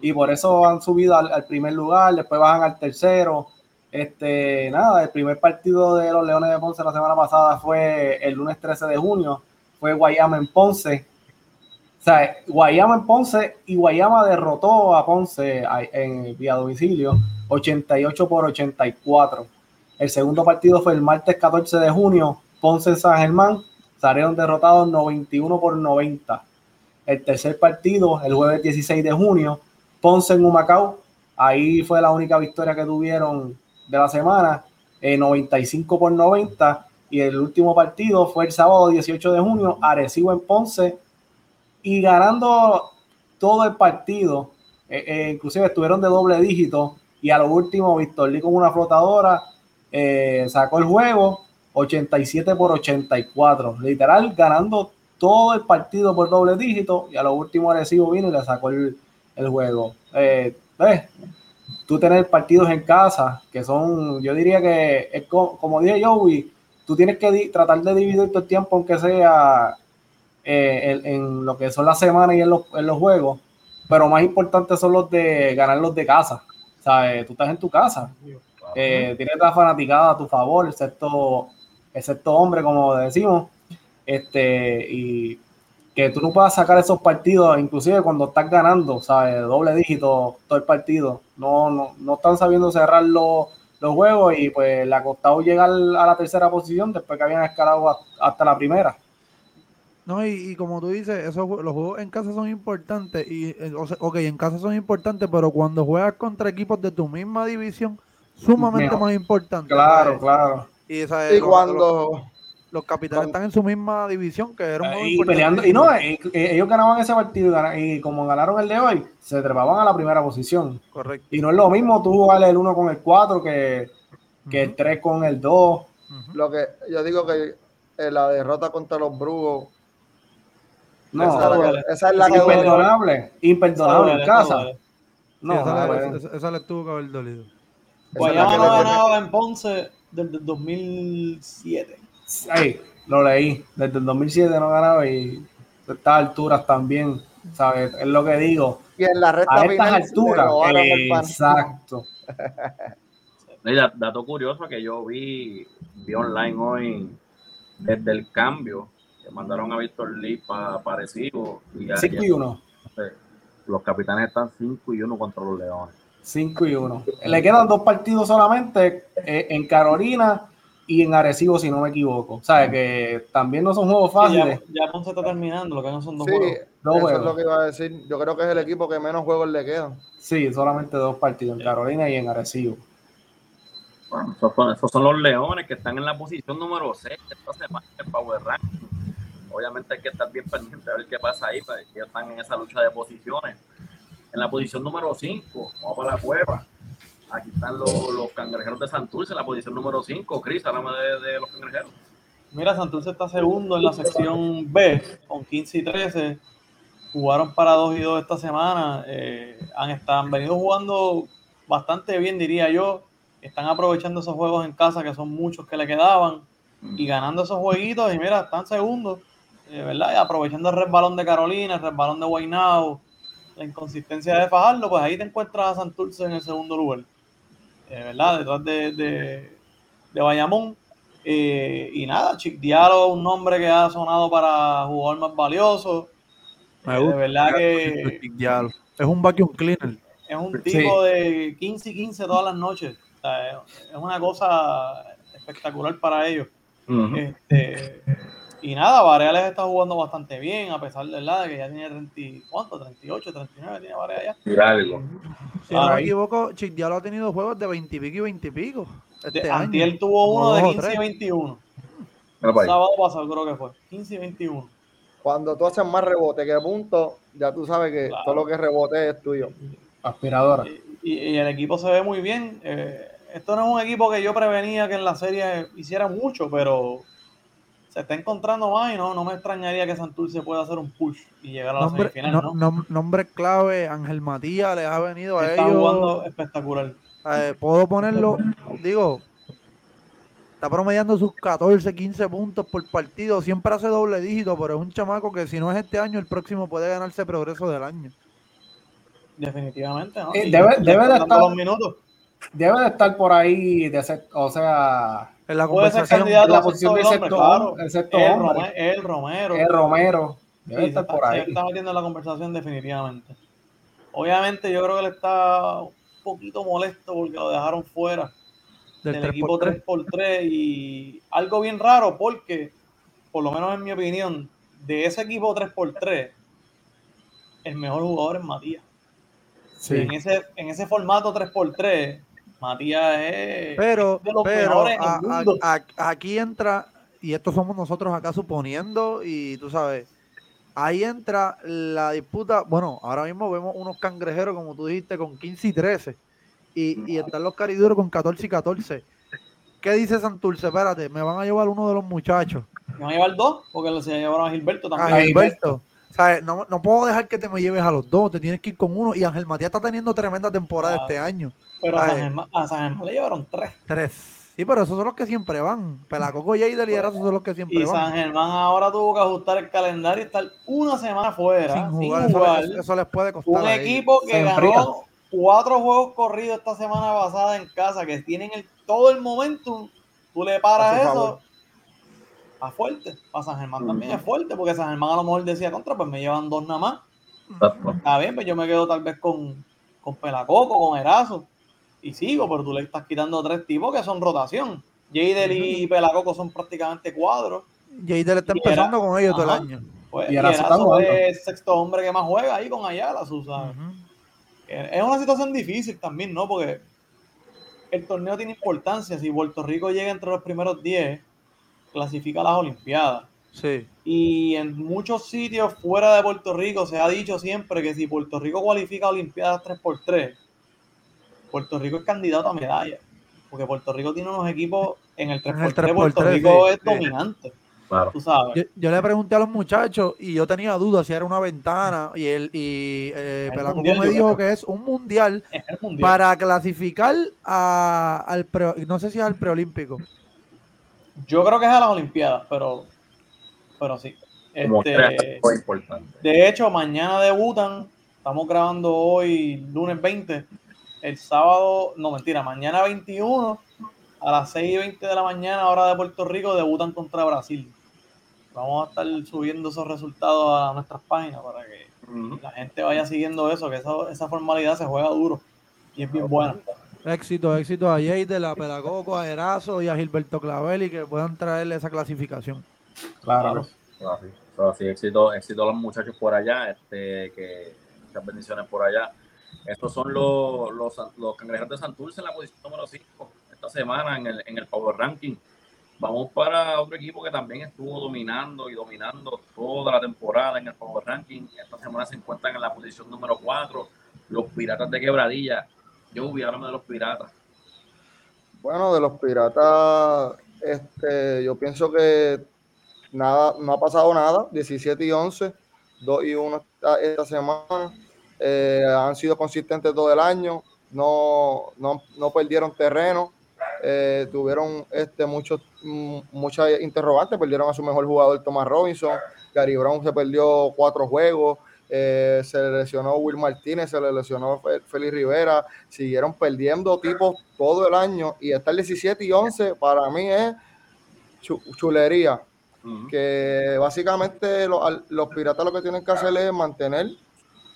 D: y por eso han subido al, al primer lugar, después bajan al tercero. Este, nada, el primer partido de los Leones de Ponce la semana pasada fue el lunes 13 de junio, fue Guayama en Ponce. O sea, Guayama en Ponce y Guayama derrotó a Ponce a- en vía domicilio 88 por 84. El segundo partido fue el martes 14 de junio, Ponce en San Germán, salieron derrotados 91 por 90. El tercer partido, el jueves 16 de junio, Ponce en Humacao, ahí fue la única victoria que tuvieron de la semana, eh, 95 por 90. Y el último partido fue el sábado 18 de junio, Arecibo en Ponce, y ganando todo el partido, eh, eh, inclusive estuvieron de doble dígito, y a lo último, Víctor Lee con una flotadora eh, sacó el juego 87 por 84, literal ganando todo el partido por doble dígito, y a lo último Arecibo vino y le sacó el, el juego. Eh, ves, tú tener partidos en casa que son, yo diría que es co- como, dije Joey, tú tienes que tratar de dividir tu tiempo, aunque sea eh, en, en lo que son las semanas y en los, en los juegos, pero más importante son los de ganar los de casa. ¿Sabes? Tú estás en tu casa, eh, tienes la fanaticada a tu favor, excepto, excepto hombre, como decimos, este, y que tú no puedas sacar esos partidos, inclusive cuando estás ganando, ¿sabes? Doble dígito todo el partido. No, no, no están sabiendo cerrar los, los juegos y pues le ha costado llegar a la tercera posición después que habían escalado hasta la primera.
B: No, y, y como tú dices, esos, los juegos en casa son importantes. Y, eh, o sea, ok, en casa son importantes, pero cuando juegas contra equipos de tu misma división, sumamente
D: Mejor.
B: más importante.
D: Claro,
B: ¿sabes?
D: claro.
B: Y, ¿sabes?
C: Y
B: los,
C: cuando,
B: los- los capitanes
C: cuando-
B: están en su misma división, que era un
D: Y peleando, y no, eh, eh, ellos ganaban ese partido y, como ganaron el de hoy, se trepaban a la primera posición.
B: Correcto.
D: Y no es lo mismo tú jugar el 1 con el 4 que, que el 3 con el 2.
B: Ujú.
C: lo que yo digo que eh, la derrota contra los Brugos,
D: No,
C: esa, es la que, esa es la que duele.
D: imperdonable, imperdonable en casa. No,
B: esa,
D: no,
B: le-
D: pues,
B: esa- esa les tuvo que haber dolido.
E: Guayama
C: que
E: no
C: le
E: ganaba en Ponce desde el 2007.
D: ay, lo leí. Desde el 2007 no ganaba y a estas alturas también, ¿sabes? Es lo que digo.
C: Y en la recta
D: A estas alturas, exacto.
A: Mira, dato curioso que yo vi, vi online hoy desde el cambio que mandaron a Víctor Lee para Arecibo y
D: 5 y 1.
A: ayer, los capitanes están 5 y 1 contra los Leones.
D: 5 y 1. Le quedan dos partidos solamente eh, en Carolina y en Arecibo, si no me equivoco. ¿Sabes? Que también no son juegos
E: Sí, ya,
D: fáciles.
E: ya Ponce está terminando, lo que no son dos
C: Sí,
E: juegos.
D: Dos
C: eso
D: juegos.
C: es lo que iba a decir. Yo creo que es el equipo que menos juegos le quedan.
D: Sí, solamente dos partidos en Carolina y en Arecibo.
A: Bueno, esos, son, esos son los Leones que están en la posición número 6 esta semana el Power Ranking. Obviamente hay que estar bien pendiente a ver qué pasa ahí, porque ellos están en esa lucha de posiciones. En la posición número 5, vamos para la cueva. Aquí están los, los cangrejeros de Santurce en la posición número 5. Cris, háblame de, de los cangrejeros.
E: Mira, Santurce está segundo en la sección B con 15 y 13. Jugaron para 2 y 2 esta semana. Eh, han, estado, han venido jugando bastante bien, diría yo. Están aprovechando esos juegos en casa, que son muchos que le quedaban, y ganando esos jueguitos. Y mira, están segundos. eh, ¿verdad? Y aprovechando el resbalón de Carolina, el resbalón de Guaynabo, la inconsistencia de Fajardo, pues ahí te encuentras a Santurce en el segundo lugar, eh, ¿verdad? Detrás de, de, de Bayamón. Eh, y nada, Chic Diallo, un nombre que ha sonado para jugador más valioso.
B: Me
E: Eh, de verdad que
B: Es un vacuum cleaner.
E: es un tipo de 15 y 15 todas las noches. O sea, es- una cosa espectacular para ellos. Este, y nada, Vareales está jugando bastante bien, a pesar de, ¿verdad? de que ya tiene 30, y- ¿cuánto? 38, 39 tiene Vareales ya.
A: Mira algo.
B: Si no me equivoco, Chic Diallo ha tenido juegos de 20 y pico y 20 y pico.
E: De,
B: Este año.
E: Antier tuvo uno de
B: dos o
E: 15 y
B: tres.
E: 21.
A: Mira para ahí.
E: Sábado pasado creo que fue. 15 y 21.
C: Cuando tú haces más rebote que puntos, ya tú sabes que
E: Claro.
C: todo lo que rebote es tuyo.
D: Aspiradora.
E: Y, y el equipo se ve muy bien. Eh, esto no es un equipo que yo prevenía que en la serie hiciera mucho, pero se está encontrando más y no, no me extrañaría que Santurce pueda hacer un push y llegar a la
B: Nombre,
E: semifinal.
B: no-
E: ¿no?
B: nom- nombre clave, Ángel Matías les ha venido a
E: Está
B: ellos.
E: jugando espectacular.
B: Eh, puedo ponerlo, digo, está promediando sus 14, 15 puntos por partido, siempre hace doble dígito, pero es un chamaco que si no es este año, el próximo puede ganarse progreso del año.
E: Definitivamente, ¿no?
D: Eh, debe- debe de estar-
E: los minutos.
D: Debe de estar por ahí, de ser, o sea,
B: En la
E: Puede ser
B: conversación,
E: candidato
D: la
E: a
D: posición de
E: hombre, claro.
D: hombre, el hombre.
E: El Romero.
D: el Romero. Debe
E: Sí,
D: estar por
E: está, se
D: ahí.
E: está metiendo en la conversación definitivamente. Obviamente yo creo que él está un poquito molesto porque lo dejaron fuera
B: del
E: del
B: 3
E: equipo 3x3 y algo bien raro porque, por lo menos en mi opinión, de ese equipo 3x3, el mejor jugador es Matías.
D: Sí.
E: En, ese, en ese formato 3x3, Matías es
B: Pero,
E: de los
B: pero
E: en
B: a- a-
E: mundo.
B: a- aquí entra, y esto somos nosotros acá suponiendo, y tú sabes, ahí entra la disputa. Bueno, ahora mismo vemos unos cangrejeros, como tú dijiste, con 15 y 13, y, y están los cariduros con 14 y 14. ¿Qué dice Santurce? Espérate, me van a llevar uno de los muchachos.
E: Me van a llevar dos porque se llevaron a Gilberto
B: A
E: también.
D: Ahí,
B: Gilberto. ¿Sabes? No, no puedo dejar que te me lleves a los dos, te tienes que ir con uno. Y Ángel Matías está teniendo tremenda temporada
E: Ah.
B: este año.
E: pero a. San, Germán, a San Germán le llevaron tres.
B: Tres. Sí, pero esos son los que siempre van. Pelacoco y de liderazgo son los que siempre
E: Y
B: van.
E: San Germán ahora tuvo que ajustar el calendario y estar una semana fuera
B: sin
E: sin
B: jugar. Eso, les- eso les puede costar.
E: un equipo que ganó cuatro juegos corridos esta semana pasada en casa, que tienen el, todo el momentum. Tú le paras eso
C: favor.
E: A fuerte. Para San Germán también es fuerte, porque San Germán a lo mejor decía contra, pues me llevan dos nada más.
A: Exacto.
E: Está bien, pues yo me quedo tal vez con, con Pelacoco, con Erazo. Y sigo, pero tú le estás quitando tres tipos que son rotación. Jadel y Pelacoco son prácticamente cuadros.
B: Jadel está
E: Y
B: empezando
E: era-
B: con ellos todo el año.
E: Pues,
D: Y
E: y
D: Erazo está
E: Erazo
D: jugando.
E: es el sexto hombre que más juega ahí con Ayala, tú sabes. Es una situación difícil también, ¿no? Porque el torneo tiene importancia. Si Puerto Rico llega entre los primeros 10, clasifica a las Olimpiadas.
B: Sí.
E: Y en muchos sitios fuera de Puerto Rico se ha dicho siempre que si Puerto Rico cualifica a Olimpiadas 3x3, Puerto Rico es candidato a medalla. Porque Puerto Rico tiene unos equipos en el 3x3.
B: En el 3x3,
E: Puerto Rico
B: sí,
E: es
B: sí.
E: dominante,
A: Claro.
E: tú sabes.
B: Yo, yo le pregunté a los muchachos y yo tenía dudas si era una ventana y él y eh, me dijo
E: creo.
B: que es un mundial
E: Es el mundial.
B: para clasificar a, al pre- no sé si es al preolímpico.
E: Yo creo que es a las Olimpiadas, pero, pero sí. Este,
A: importante.
E: De hecho, mañana debutan. Estamos grabando hoy, lunes 20. El sábado, no mentira, mañana 21 a las 6 y 20 de la mañana, hora de Puerto Rico, debutan contra Brasil. Vamos a estar subiendo esos resultados a nuestras páginas para que la gente vaya siguiendo eso, que esa, esa formalidad se juega duro y es bien buena.
B: Éxito, éxito a Jadel, a Pelacoco, a Erazo y a Gilberto Clavel y que puedan traerle esa clasificación.
D: Claro.
A: Así, so, así, éxito, éxito a los muchachos por allá, este, que muchas bendiciones por allá. Estos son los, los, los cangrejeros de Santurce en la posición número 5 esta semana en el, en el Power Ranking. Vamos para otro equipo que también estuvo dominando y dominando toda la temporada en el Power Ranking. Esta semana se encuentran en la posición número 4, los Piratas de Quebradilla. Yo hubiera de los Piratas.
C: Bueno, de los piratas, este, yo pienso que nada, no ha pasado nada. 17 y 11, 2 y 1 esta, esta semana. Eh, han sido consistentes todo el año, no, no, no perdieron terreno. eh, tuvieron este, muchos, mm, muchas interrogantes, perdieron a su mejor jugador Thomas Robinson Gary Brown se perdió cuatro juegos, eh, se le lesionó Will Martínez, se le lesionó Félix Rivera, siguieron perdiendo tipos todo el año y estar 17 y 11 para mí es chu- chulería que básicamente los piratas lo que tienen que hacer es mantener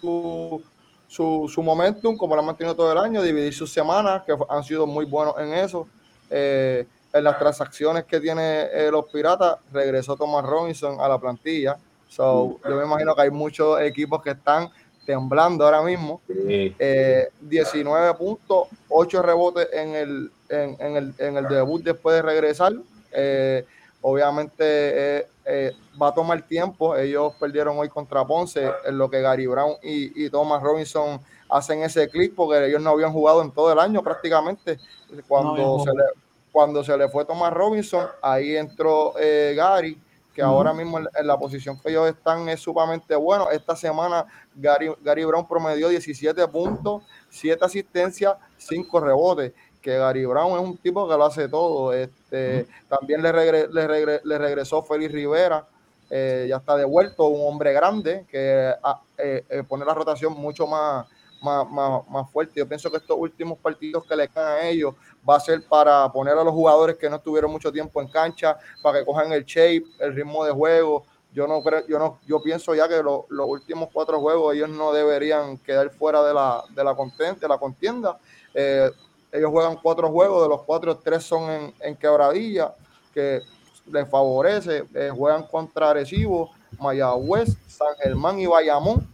C: su, su, su momentum como lo han mantenido todo el año, dividir sus semanas, que han sido muy buenos en eso. Eh, en las transacciones que tiene eh, los piratas, regresó Thomas Robinson a la plantilla. So, yo me imagino que hay muchos equipos que están temblando ahora mismo.
A: Sí.
C: Eh, 19 puntos, 8 rebotes en el, en, en el, en el debut después de regresar. Eh, obviamente eh, eh, va a tomar tiempo. Ellos perdieron hoy contra Ponce, en lo que Gary Brown y, y Thomas Robinson hacen ese clic, porque ellos no habían jugado en todo el año prácticamente. Cuando, se, le, cuando se le fue Thomas Robinson, ahí entró eh, Gary, que ahora mismo en, en la posición que ellos están es sumamente bueno. Esta semana Gary, Gary Brown promedió 17 puntos, 7 asistencias, 5 rebotes. Que Gary Brown es un tipo que lo hace todo. Este, También le, regre- le, regre- le regresó Félix Rivera, eh, ya está devuelto, un hombre grande que ah, eh, eh, pone la rotación mucho más, más, más, más fuerte. Yo pienso que estos últimos partidos que le quedan a ellos va a ser para poner a los jugadores que no estuvieron mucho tiempo en cancha, para que cojan el shape, el ritmo de juego. Yo no creo, yo no, yo pienso ya que lo- los últimos cuatro juegos ellos no deberían quedar fuera de la, de la, conten- de la contienda. Eh, ellos juegan cuatro juegos, de los cuatro, tres son en, en quebradilla, que les favorece. Eh, juegan contra Arecibo, Mayagüez, San Germán y Bayamón.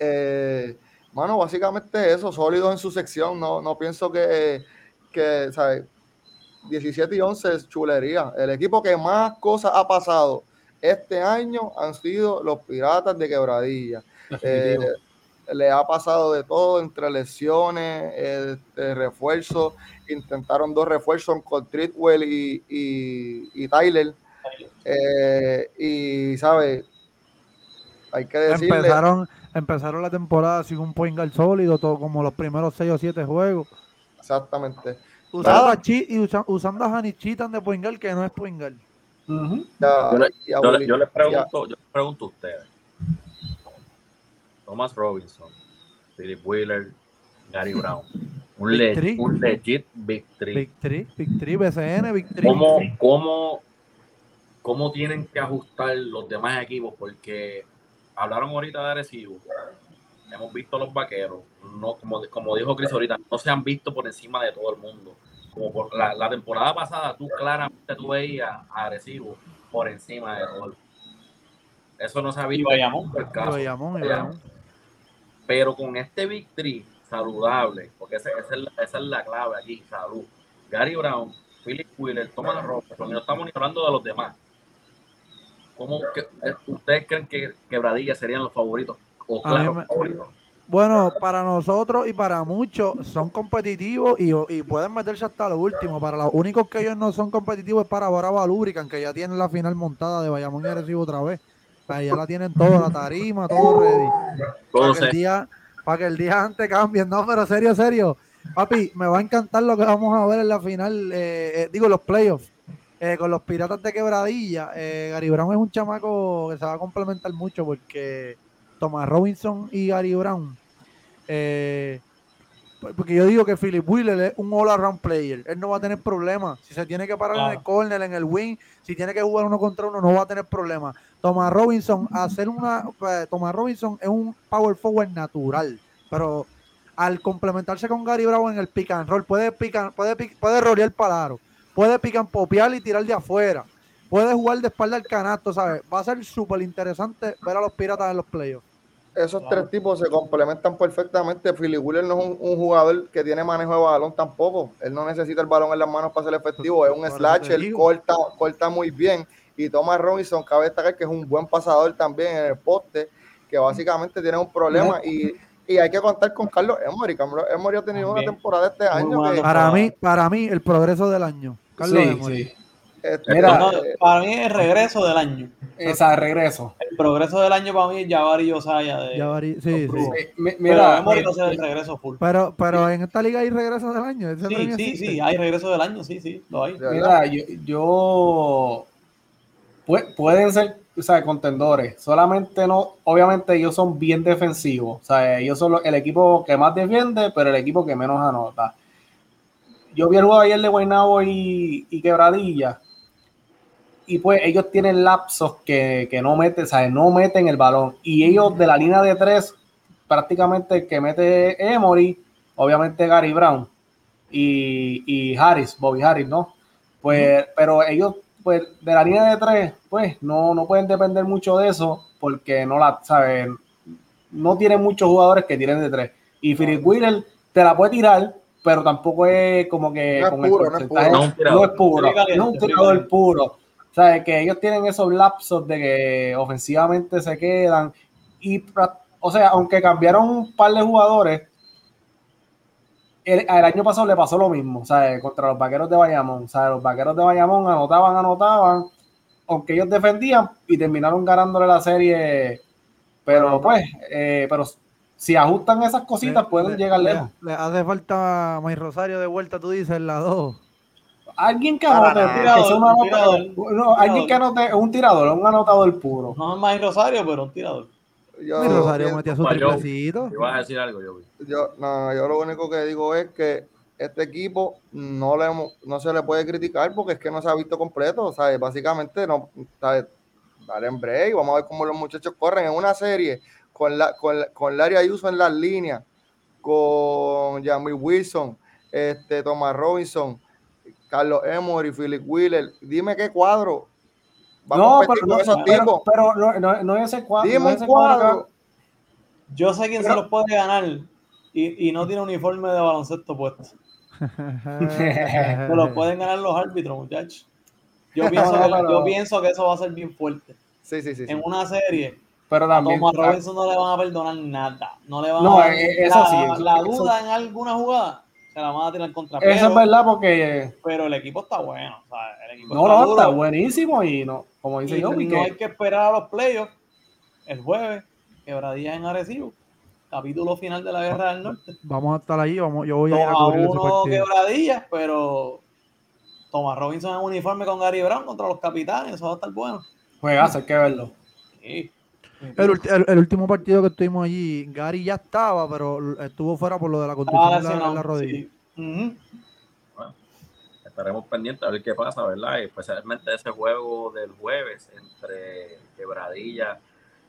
C: Eh, mano, básicamente eso, sólidos en su sección. No, no pienso que, que ¿sabes? 17 y 11 es chulería. El equipo que más cosas ha pasado este año han sido los Piratas de Quebradilla. Eh, le ha pasado de todo entre lesiones, este, refuerzos. Intentaron dos refuerzos con Tritwell y, y, y Tyler. Eh, y, ¿sabes? Hay que decirle.
B: Empezaron, empezaron la temporada sin un point guard sólido, todo como los primeros 6 o 7 juegos.
C: Exactamente.
B: Usando
C: Nada.
B: a, Chi- y usa- usando a Hanichitan de point guard, que no es point guard.
D: Ujú.
C: Ya-
A: Yo, le-
C: y a
A: yo le-
C: Willy-
A: yo les
C: ya-
A: pregunto, yo les pregunto a ustedes. Thomas Robinson, Philip Wheeler, Gary Brown. Un,
B: Big
A: le-
B: three.
A: un legit Big Three.
B: Big 3, Big 3, BCN, Big 3.
A: ¿Cómo, cómo, cómo tienen que ajustar los demás equipos? Porque hablaron ahorita de Arecibo. Hemos visto los vaqueros. No, como, como dijo Chris ahorita, no se han visto por encima de todo el mundo. Como por la, la temporada pasada, tú claramente tú veías a Arecibo por encima de todo el mundo. Eso no se ha
E: Y
A: visto. Pero con este Big Three saludable, porque esa, esa es, la, esa es la clave aquí, salud. Gary Brown, Philip Wheeler, Thomas Robertson, y no estamos ni hablando de los demás. ¿Cómo que, eh, ustedes creen que Quebradilla serían los favoritos? O claro,
B: me-
A: favoritos.
B: Bueno, para nosotros y para muchos son competitivos y, y pueden meterse hasta lo último. Para los únicos que ellos no son competitivos es para Brava Lubricant, que ya tienen la final montada de Bayamón y Arecibo otra vez. Ya la tienen todo, la tarima, todo ready. Para que, el día, para que el día antes cambien. No, pero serio, serio. Papi, me va a encantar lo que vamos a ver en la final, eh, eh, digo, los playoffs. Eh, con los Piratas de Quebradilla. Eh, Gary Brown es un chamaco que se va a complementar mucho porque Thomas Robinson y Gary Brown. eh, porque yo digo que Philip Wheeler es un all-around player. Él no va a tener problemas. Si se tiene que parar en el corner, en el wing, si tiene que jugar uno contra uno, no va a tener problemas. Thomas Robinson, hacer una. eh, Thomas Robinson es un power forward natural. Pero al complementarse con Gary Brown en el pick and roll, puede picar, puede, pic- puede rolear para aro, puede pick and popear y tirar de afuera, puede jugar de espalda al canasto, ¿sabes? Va a ser súper interesante ver a los piratas en los playoffs.
C: Esos
E: Claro.
C: tres tipos se complementan perfectamente. Philly Wheeler no es un, un jugador que tiene manejo de balón tampoco. Él no necesita el balón en las manos para ser efectivo. Es un
B: te
C: slasher,
B: digo.
C: corta, corta muy bien. Y Thomas Robinson, cabe destacar que es un buen pasador también en el poste, que básicamente tiene un problema. Y, y hay que contar con Carlos Emory. Carlos Emory ha tenido una temporada este año que
B: Para mí, para mí, el progreso del año. Carlos
D: Sí, sí.
C: este,
D: Mira,
E: No, para mí es el regreso del año.
D: Esa regreso.
E: El progreso del año para mí es Jabari Osaya de.
B: Ya vari- sí, sí.
D: Eh, mi-
E: Pero
D: Mira,
E: Emory va a ser el regreso full.
B: Pero, pero en esta liga hay regreso del año.
E: Sí, sí,
B: existe.
E: sí, hay regreso del año, sí, sí, lo hay.
D: Mira, yo, yo- pu- pueden ser o sea, contendores. Solamente no, obviamente ellos son bien defensivos. O sea, ellos son el equipo que más defiende, pero el equipo que menos anota. Yo vi el juego ayer de Guaynabo y, y Quebradilla. Y pues ellos tienen lapsos que, que no meten, o sea, no meten el balón. Y ellos de la línea de tres, prácticamente el que mete Emory, obviamente Gary Brown y, y Harris, Bobby Harris, ¿no? Pues, pero ellos, pues, de la línea de tres, pues, no, no pueden depender mucho de eso, porque no la, saben, no tienen muchos jugadores que tiren de tres. Y Philip Wheeler te la puede tirar, pero tampoco es como que
C: No es
D: con el
C: puro, no es
D: porcentaje-
A: puro. No es tirador.
D: no es puro, no es un tirador puro. O sea, que ellos tienen esos lapsos de que ofensivamente se quedan. Y, o sea, aunque cambiaron un par de jugadores, el, el año pasado le pasó lo mismo, sea, contra los vaqueros de Bayamón. O sea, los vaqueros de Bayamón anotaban, anotaban, aunque ellos defendían y terminaron ganándole la serie. Pero pues, eh, pero si ajustan esas cositas,
B: Le-
D: pueden
B: le-
D: llegar
B: le-
D: lejos.
B: Le hace falta May Rosario de vuelta, tú dices, en la 2.
D: Alguien que anote, que
E: Tirador,
D: sea un
E: un
D: anotador,
E: tirador.
D: no, alguien que anote, un tirador, un anotador puro.
E: No es más Rosario, pero un tirador.
C: Yo,
B: May Rosario metía su triplecito.
A: Ibas a decir algo, yo
C: yo, no, yo lo único que digo es que este equipo no, le, no se le puede criticar porque es que no se ha visto completo, ¿sabes? Básicamente, no, ¿sabes? Dale en break, vamos a ver cómo los muchachos corren en una serie con, la, con, con Larry Ayuso en las líneas, con Jamie Wilson, este, Thomas Robinson, Carlos Emory, Philip Wheeler. Dime qué cuadro va a
D: No,
C: competir
D: pero,
C: con
D: no,
C: esos
D: pero,
C: tipos.
D: pero no, no, no es ese cuadro.
C: Dime
D: no ese cuadro.
E: Yo sé quién
D: Pero-
E: se los puede ganar y, y no tiene uniforme de baloncesto puesto. Se los pueden ganar los árbitros, muchachos. Yo pienso, que, yo pienso que eso va a ser bien fuerte.
C: Sí, sí, sí. sí.
E: En una serie,
D: Pero
E: a
D: también.
E: Thomas Robinson no le van a perdonar nada. No le van
D: No,
E: a
D: eh, eso
E: la,
D: sí, eso-
E: la
D: eso-
E: duda en alguna jugada se la van a tirar contra
D: Eso
E: pero,
D: es verdad porque.
E: pero el equipo está bueno. o sea, el equipo
D: No,
E: está
D: no,
E: duro.
D: está buenísimo y no, como dice
E: Y
D: yo,
E: no hay que esperar a los playoffs el jueves, quebradillas en Arecibo, capítulo final de la Guerra del Norte.
B: Vamos a estar allí, vamos, yo voy a ir a
E: 2 a
B: cubrir ese
E: 1
B: partido.
E: quebradillas, pero Thomas Robinson en uniforme con Gary Brown contra los capitanes, eso va a estar bueno.
D: Juegazo, hay que verlo.
E: Sí.
B: El, el- el último partido que estuvimos allí, Gary ya estaba, pero estuvo fuera por lo de la contusión
E: Estaba
B: en la, rodilla.
E: sí. Ujú.
A: Estaremos pendientes a ver qué pasa, ¿verdad? Especialmente ese juego del jueves entre Quebradilla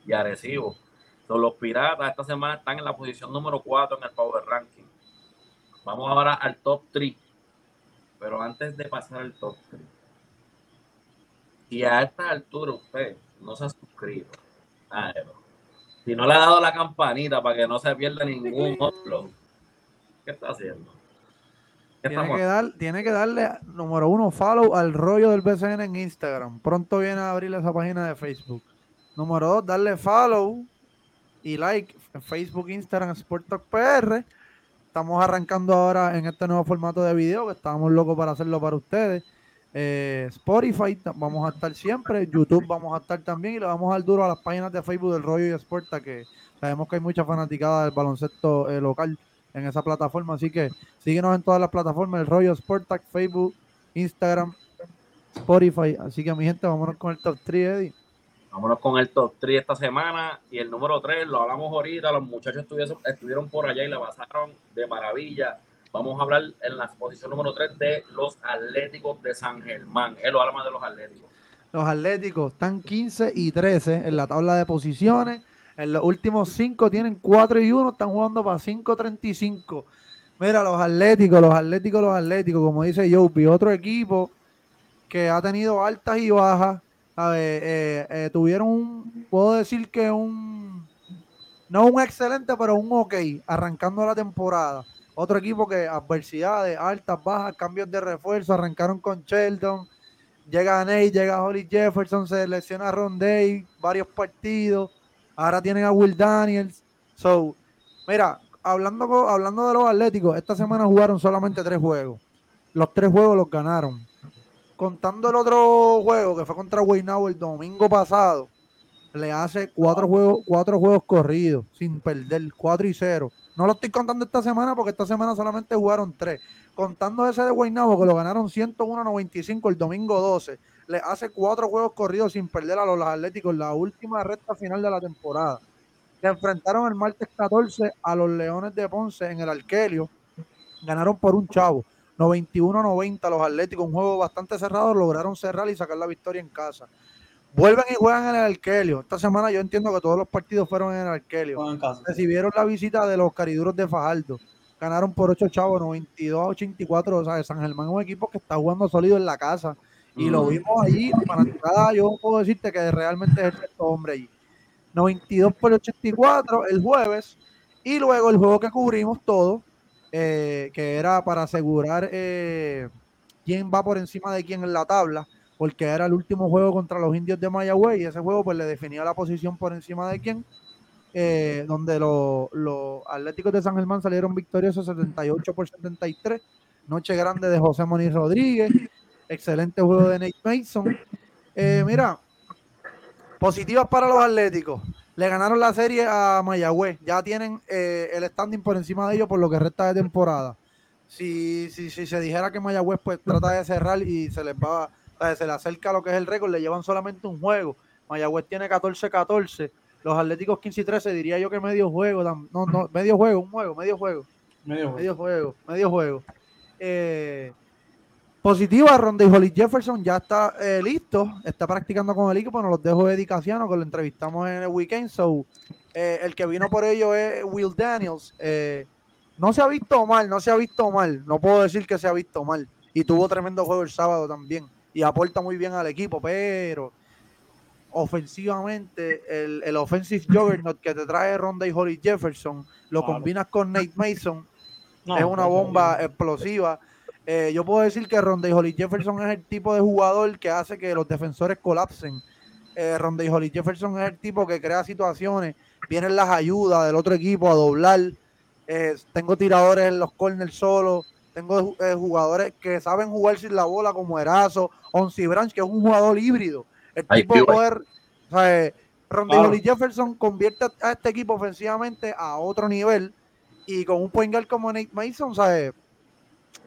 A: y Arecibo. Los Piratas esta semana están en la posición número 4 en el Power Ranking. Vamos ahora al top 3. Pero antes de pasar al top 3, si a esta altura usted no se ha suscrito, si no le ha dado la campanita para que no se pierda ningún upload, ¿qué está haciendo? ¿Qué
B: Tiene que, dar, tiene que darle, número uno, follow al rollo del BCN en Instagram. Pronto viene a abrir esa página de Facebook. Número dos, darle follow y like en Facebook, Instagram, Sport Talk PR. Estamos arrancando ahora en este nuevo formato de video que estábamos locos para hacerlo para ustedes. Eh, Spotify vamos a estar siempre, YouTube vamos a estar también y le vamos a dar duro a las páginas de Facebook del Rollo y Sporta que sabemos que hay mucha fanaticada del baloncesto eh, local en esa plataforma, así que síguenos en todas las plataformas, el Rollo Sportac, Facebook, Instagram, Spotify, así que mi gente, vámonos con el top 3, Eddie.
A: Vámonos con el top 3 esta semana. Y el número 3, lo hablamos ahorita, los muchachos estuvieron, estuvieron por allá y la pasaron de maravilla. Vamos a hablar en la posición número 3 de los Atléticos de San Germán. Él lo habla de los Atléticos.
B: Los Atléticos están 15 y 13 en la tabla de posiciones. En los últimos 5 tienen 4 y 1, están jugando para 5.35. Mira, los Atléticos, los Atléticos, los Atléticos, como dice Jopi, otro equipo que ha tenido altas y bajas. A ver, eh, eh, tuvieron un, puedo decir que un, no un excelente, pero un ok, arrancando la temporada. Otro equipo que adversidades, altas, bajas, cambios de refuerzo, arrancaron con Sheldon, llega Ney, llega Holly Jefferson, se lesiona Ron Day, varios partidos. Ahora tienen a Will Daniels. So, mira, hablando, hablando de los Atléticos, esta semana jugaron solamente tres juegos. Los tres juegos los ganaron. Contando el otro juego que fue contra Guaynabo el domingo pasado, le hace cuatro juegos, cuatro juegos corridos, sin perder, cuatro y cero. No lo estoy contando esta semana porque esta semana solamente jugaron tres contando ese de Guaynabo que lo ganaron 101-95 el domingo 12, le hace cuatro juegos corridos sin perder a los Atléticos la última recta final de la temporada. Se enfrentaron el martes 14 a los Leones de Ponce en el Arquelio. Ganaron por un chavo. 91-90 los Atléticos, un juego bastante cerrado, lograron cerrar y sacar la victoria en casa. Vuelven y juegan en el Arquelio. Esta semana yo entiendo que todos los partidos fueron en el Arquelio. Recibieron la visita de los Cariduros de Fajardo. Ganaron por 8 chavos, 92 a 84. O sea, San Germán es un equipo que está jugando sólido en la casa y lo vimos allí, para yo puedo decirte que realmente es el sexto hombre allí. 92 por 84 el jueves, y luego el juego que cubrimos todo, eh, que era para asegurar eh, quién va por encima de quién en la tabla, porque era el último juego contra los indios de Mayagüez, y ese juego pues le definía la posición por encima de quién, eh, donde los, los Atléticos de San Germán salieron victoriosos 78 por 73, noche grande de José Moniz Rodríguez, Excelente juego de Nate Mason. Eh, mira, positivas para los Atléticos. Le ganaron la serie a Mayagüez. Ya tienen eh, el standing por encima de ellos por lo que resta de temporada. Si, si, si se dijera que Mayagüez pues trata de cerrar y se les va, se le acerca a lo que es el récord, le llevan solamente un juego. Mayagüez tiene 14-14. Los Atléticos 15 13, diría yo que medio juego. No, no, medio juego, un juego, medio juego. Medio juego, medio juego. Medio juego. Eh, Positiva, Ronde y Jefferson ya está eh, listo, está practicando con el equipo, nos los dejo de Dicasiano, que lo entrevistamos en el weekend. So, eh, el que vino por ello es Will Daniels. Eh, no se ha visto mal, no se ha visto mal, no puedo decir que se ha visto mal. Y tuvo tremendo juego el sábado también. Y aporta muy bien al equipo, pero ofensivamente, el, el offensive juggernaut que te trae Ronda y Holly Jefferson, lo combinas con Nate Mason, es una bomba explosiva eh, yo puedo decir que Ronde y Holly Jefferson es el tipo de jugador que hace que los defensores colapsen. Eh, Ronde y Holly Jefferson es el tipo que crea situaciones, vienen las ayudas del otro equipo a doblar. Eh, tengo tiradores en los corners solo. Tengo eh, jugadores que saben jugar sin la bola como Erazo, Onsi Branch, que es un jugador híbrido. El tipo de poder, o sea, y Holly Jefferson convierte a este equipo ofensivamente a otro nivel y con un point guard como Nate Mason, ¿sabes?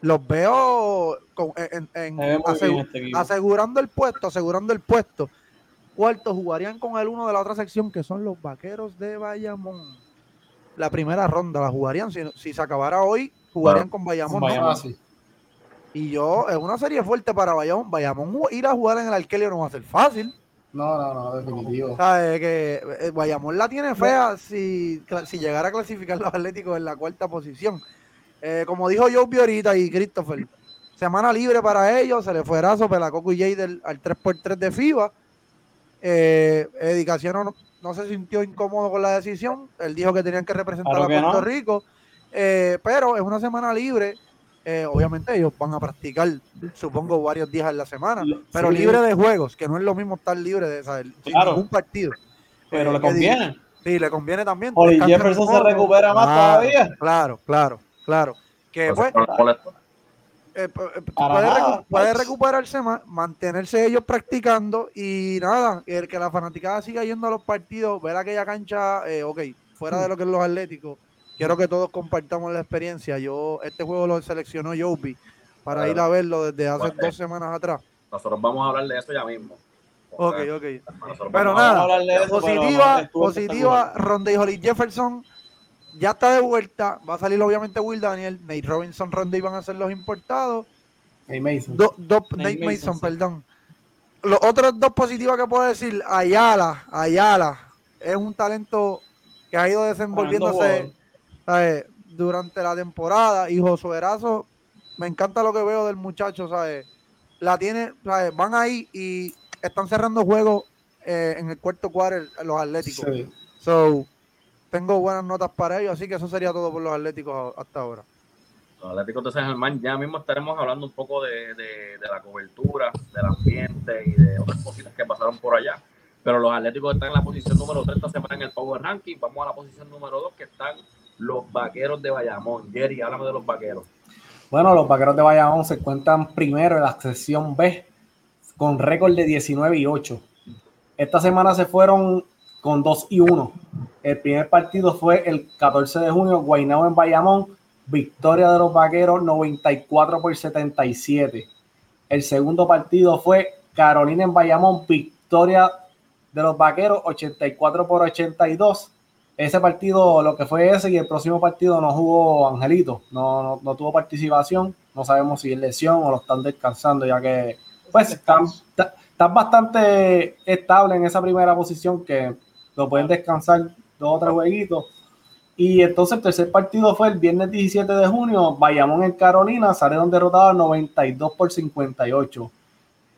B: los veo en, este asegurando el puesto, asegurando el puesto. Cuarto, jugarían con el uno de la otra sección, que son los vaqueros de Bayamón. La primera ronda la jugarían. Si, se acabara hoy, jugarían con Bayamón. Y yo, es una serie fuerte para Bayamón. Bayamón ir a jugar en el Arkelio no va a ser fácil.
D: No, no, no, definitivo.
B: que eh, Bayamón la tiene fea si, si llegara a clasificar los Atléticos en la cuarta posición. Eh, como dijo Joe ahorita y Christopher, semana libre para ellos, se le fue Razo, Pelacoco y Jader al 3x3 de FIBA. Eh, no, se sintió incómodo con la decisión. Él dijo que tenían que representar a Puerto Rico. Eh, pero es una semana libre. Eh, obviamente ellos van a practicar, supongo, varios días en la semana, pero libre de juegos, que no es lo mismo estar libre de saber, sin ningún partido.
E: Pero le conviene.
B: Sí, le conviene también.
E: Oye, Jefferson se recupera más todavía.
B: Claro, claro. Claro. Que pues, eh, puede, recuperarse más, mantenerse ellos practicando y nada, el que la fanaticada siga yendo a los partidos, ver aquella cancha, eh, ok, fuera de lo que es los atléticos, quiero que todos compartamos la experiencia. Yo, este juego lo seleccionó Joby para ir a verlo desde hace dos semanas atrás.
A: Nosotros vamos a hablar de eso ya mismo.
B: Ok, ok. Pero nada, positiva, positiva, Ronde y Holly Jefferson ya está de vuelta. Va a salir obviamente Will Daniel, Nate Robinson, Ronde van a ser los importados.
D: Nate Mason.
B: Nate, Mason, perdón. Los otros dos positivos que puedo decir, Ayala, Ayala, es un talento que ha ido desenvolviéndose durante la temporada. Y Josué Erazo, me encanta lo que veo del muchacho, ¿sabes? La tiene, van ahí y están cerrando juegos eh, en el cuarto cuadro los Atléticos. So, tengo buenas notas para ellos, así que eso sería todo por los Atléticos hasta ahora.
A: Los Atléticos de San Germán, ya mismo estaremos hablando un poco de, la cobertura, del ambiente y de otras cositas que pasaron por allá. Pero los Atléticos están en la posición número 3 esta semana en el Power Ranking. Vamos a la posición número 2 que están los Vaqueros de Bayamón. Jerry, háblame de los Vaqueros.
D: Bueno, los Vaqueros de Bayamón se encuentran primero en la sección B con récord de 19 y 8. Esta semana se fueron con 2 y 1. El primer partido fue el 14 de junio, Guaynabo en Bayamón, victoria de los Vaqueros 94 por 77. El segundo partido fue Carolina en Bayamón, victoria de los vaqueros 84 por 82. Ese partido, lo que fue ese y el próximo partido no jugó Angelito, no, no, no tuvo participación. No sabemos si es lesión o lo están descansando, ya que pues están, están bastante estable en esa primera posición que lo pueden descansar dos o tres jueguitos. Y entonces el tercer partido fue el viernes 17 de junio, Bayamón en Carolina, salieron derrotados 92 por 58.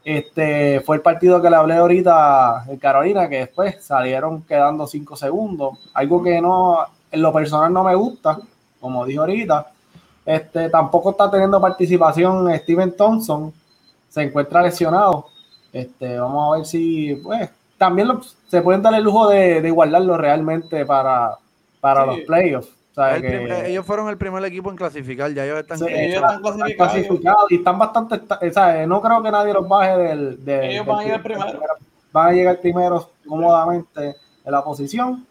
D: Este fue el partido que le hablé ahorita en Carolina, que después salieron quedando 5 segundos. Algo que no, en lo personal no me gusta, como dije ahorita. Este, tampoco está teniendo participación Steven Thompson, se encuentra lesionado. Este, vamos a ver si, pues, también se pueden dar el lujo de, de guardarlo realmente para, para los playoffs.
B: Ellos fueron el primer equipo en clasificar, ya ellos están,
D: clasificados. y están bastante, ¿sabes? no creo que nadie los baje del...
E: ellos van a llegar primero.
D: Van a llegar primero cómodamente en la posición.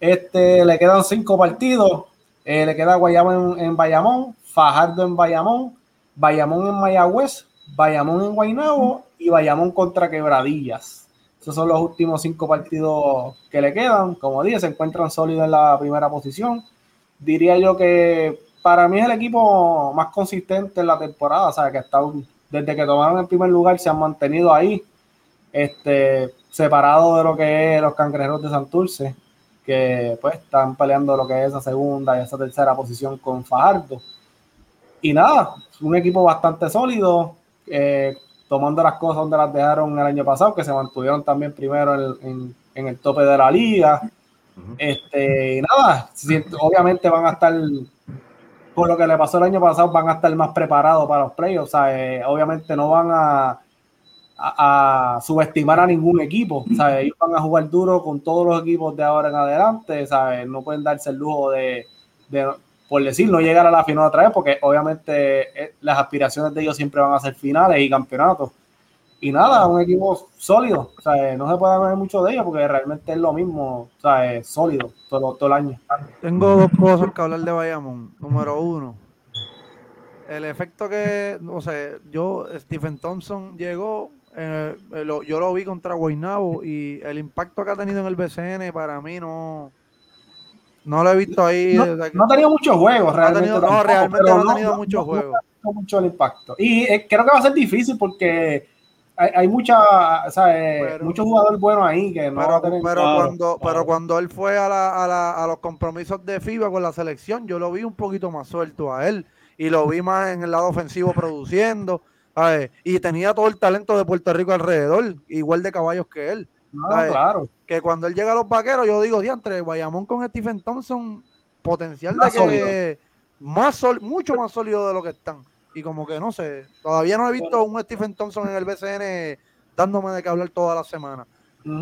D: Este, le quedan cinco partidos. Eh, le queda Guayama en, Bayamón, Fajardo en Bayamón, Bayamón en Mayagüez, Bayamón en Guaynabo y Bayamón contra Quebradillas. Esos son los últimos cinco partidos que le quedan. Como dije, se encuentran sólidos en la primera posición. Diría yo que para mí es el equipo más consistente en la temporada. O sea, que está desde que tomaron el primer lugar se han mantenido ahí, este, separados de lo que es los cangrejeros de Santurce, que pues están peleando lo que es esa segunda y esa tercera posición con Fajardo. Y nada, un equipo bastante sólido. Eh, tomando las cosas donde las dejaron el año pasado, que se mantuvieron también primero en, el tope de la liga. Este, y nada, obviamente van a estar, por lo que le pasó el año pasado, van a estar más preparados para los playoffs. Eh, obviamente no van a, subestimar a ningún equipo. O ellos van a jugar duro con todos los equipos de ahora en adelante. ¿sabes? No pueden darse el lujo de, de por decir, no llegar a la final otra vez, porque obviamente eh, las aspiraciones de ellos siempre van a ser finales y campeonatos. Y nada, un equipo sólido, o sea, no se puede hablar mucho de ellos porque realmente es lo mismo, o sea, es sólido todo, todo el año.
B: Tengo dos cosas que hablar de Bayamón. Número uno, el efecto que, o sea, yo, Stephen Thompson llegó, eh, yo lo vi contra Guaynabo y el impacto que ha tenido en el BCN para mí no, no lo he visto ahí.
D: No, ha tenido muchos juegos, realmente.
B: No, realmente no, ha tenido muchos juegos.
D: No mucho el impacto. Y eh, creo que va a ser difícil porque hay, hay mucha, muchos jugadores buenos ahí que no
B: pero, pero cuando pero cuando él fue a, la, a, la, a, los compromisos de FIBA con la selección yo lo vi un poquito más suelto a él y lo vi más en el lado ofensivo produciendo y tenía todo el talento de Puerto Rico alrededor igual de caballos que él
D: claro.
B: Que cuando él llega a los vaqueros, yo digo, diantre, Bayamón con Stephen Thompson, potencial de que más mucho más sólido de lo que están. Y como que no sé, todavía no he visto un Stephen Thompson en el BCN dándome de qué hablar toda la semana.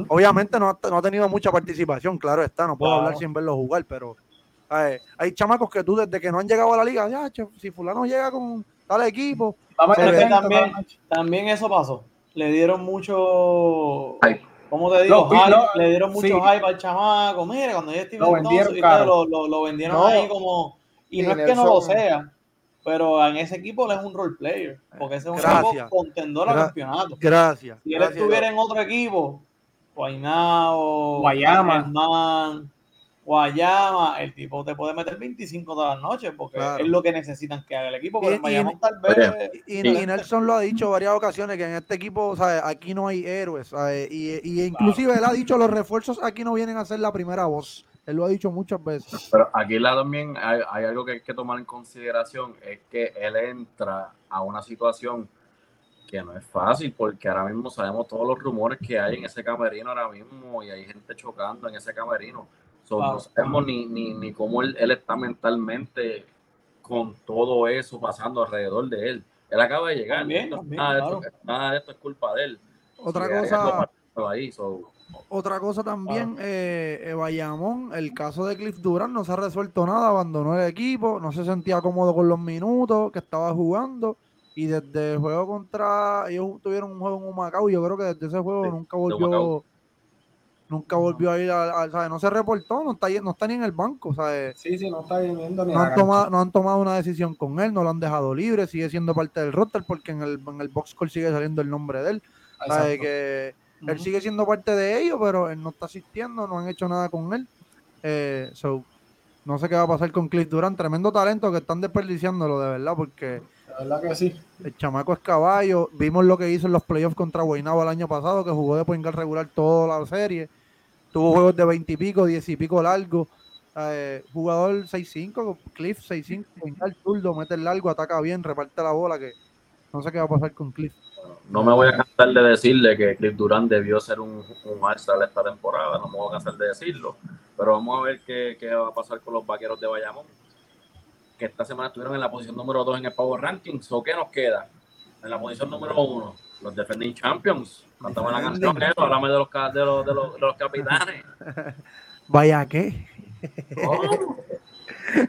B: Obviamente no ha, tenido mucha participación, claro está, no puedo hablar sin verlo jugar, pero hay chamacos que tú desde que no han llegado a la liga, ya, si fulano llega con tal equipo.
E: también, también eso pasó. Le dieron mucho como te digo? le dieron mucho hype al chamaco. Mire, cuando
D: lo vendieron, Thompson,
E: lo, lo, vendieron ahí como. Y no es que no lo sea, pero en ese equipo él es un role player. Porque ese es un equipo contendor al campeonato.
B: Gracias.
E: Si él estuviera en otro equipo, Guaynao,
D: Guayama,
E: Guayama, el tipo te puede meter 25 todas las noches porque es lo que necesitan que haga el equipo. Pero y, tal vez.
B: Y, Nelson lo ha dicho varias ocasiones que en este equipo, aquí no hay héroes. Y, y, inclusive él ha dicho los refuerzos aquí no vienen a ser la primera voz. Él lo ha dicho muchas veces.
A: Pero aquí la, también hay, hay, algo que hay que tomar en consideración, es que él entra a una situación que no es fácil, porque ahora mismo sabemos todos los rumores que hay en ese camerino ahora mismo y hay gente chocando en ese camerino no sabemos ni, ni, ni cómo él, está mentalmente con todo eso pasando alrededor de él. Él acaba de llegar. nada, de esto, es culpa de él.
B: Otra cosa. Otra cosa también, ah. eh, eh, Bayamón, el caso de Cliff Durán no se ha resuelto nada, abandonó el equipo, no se sentía cómodo con los minutos que estaba jugando y desde el juego contra, ellos tuvieron un juego en Humacao y yo creo que desde ese juego nunca volvió nunca volvió a ir al, No se reportó, no está, no está ni en el banco, ¿sabes?
D: Sí, sí, no está viendo ni
B: no han, tomado, no han tomado una decisión con él, no lo han dejado libre, sigue siendo parte del roster porque en el, en el box call sigue saliendo el nombre de él. ¿Sabe? Que él sigue siendo parte de ellos, pero él no está asistiendo, no han hecho nada con él. Eh, so, no sé qué va a pasar con Cliff Durant. Tremendo talento que están desperdiciándolo, de verdad, porque
D: La verdad que sí.
B: el chamaco es caballo. Vimos lo que hizo en los playoffs contra Guaynabo el año pasado, que jugó de point regular toda la serie. Tuvo juegos de 20 y pico, 10 y pico largo. Eh, jugador 6'5, Cliff 6'5, point guard zurdo, mete el largo, ataca bien, reparte la bola, que no sé qué va a pasar con Cliff.
A: No me voy a cansar de decirle que Cliff Durant debió ser un, un All-Star esta temporada, no me voy a cansar de decirlo, pero vamos a ver qué, qué va a pasar con los vaqueros de Bayamón, que esta semana estuvieron en la posición número 2 en el Power Rankings. ¿O qué nos queda? En la posición número 1, los Defending Champions. Cantamos la canción, ¿eh? háblame de los, de los, de los, de los capitanes.
B: Vaya que.
A: Oh,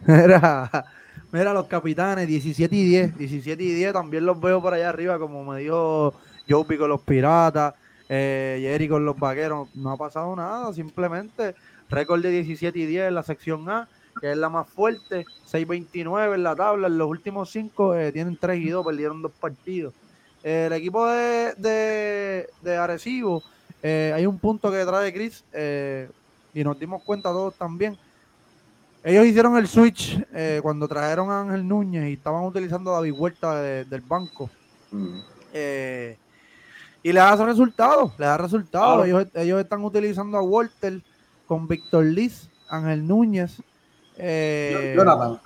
B: Mira, mira los capitanes, 17 y 10. 17 y 10 también los veo por allá arriba, como me dijo Jopi con los piratas, eh, Jerry con los vaqueros. No ha pasado nada, simplemente récord de 17 y 10 en la sección A, que es la más fuerte. 6-29 en la tabla. En los últimos 5 tienen 3 y 2, perdieron dos partidos. Eh, el equipo de, de, de Arecibo, eh, hay un punto que trae Chris, eh, y nos dimos cuenta todos también. Ellos hicieron el switch eh, cuando trajeron a Ángel Núñez y estaban utilizando a David Huerta de- del banco.
A: mm.
B: Eh, y le da resultados, le da resultados. Ellos, ellos están utilizando a Walter con Víctor Liz, Ángel Núñez, eh,
D: Jonathan.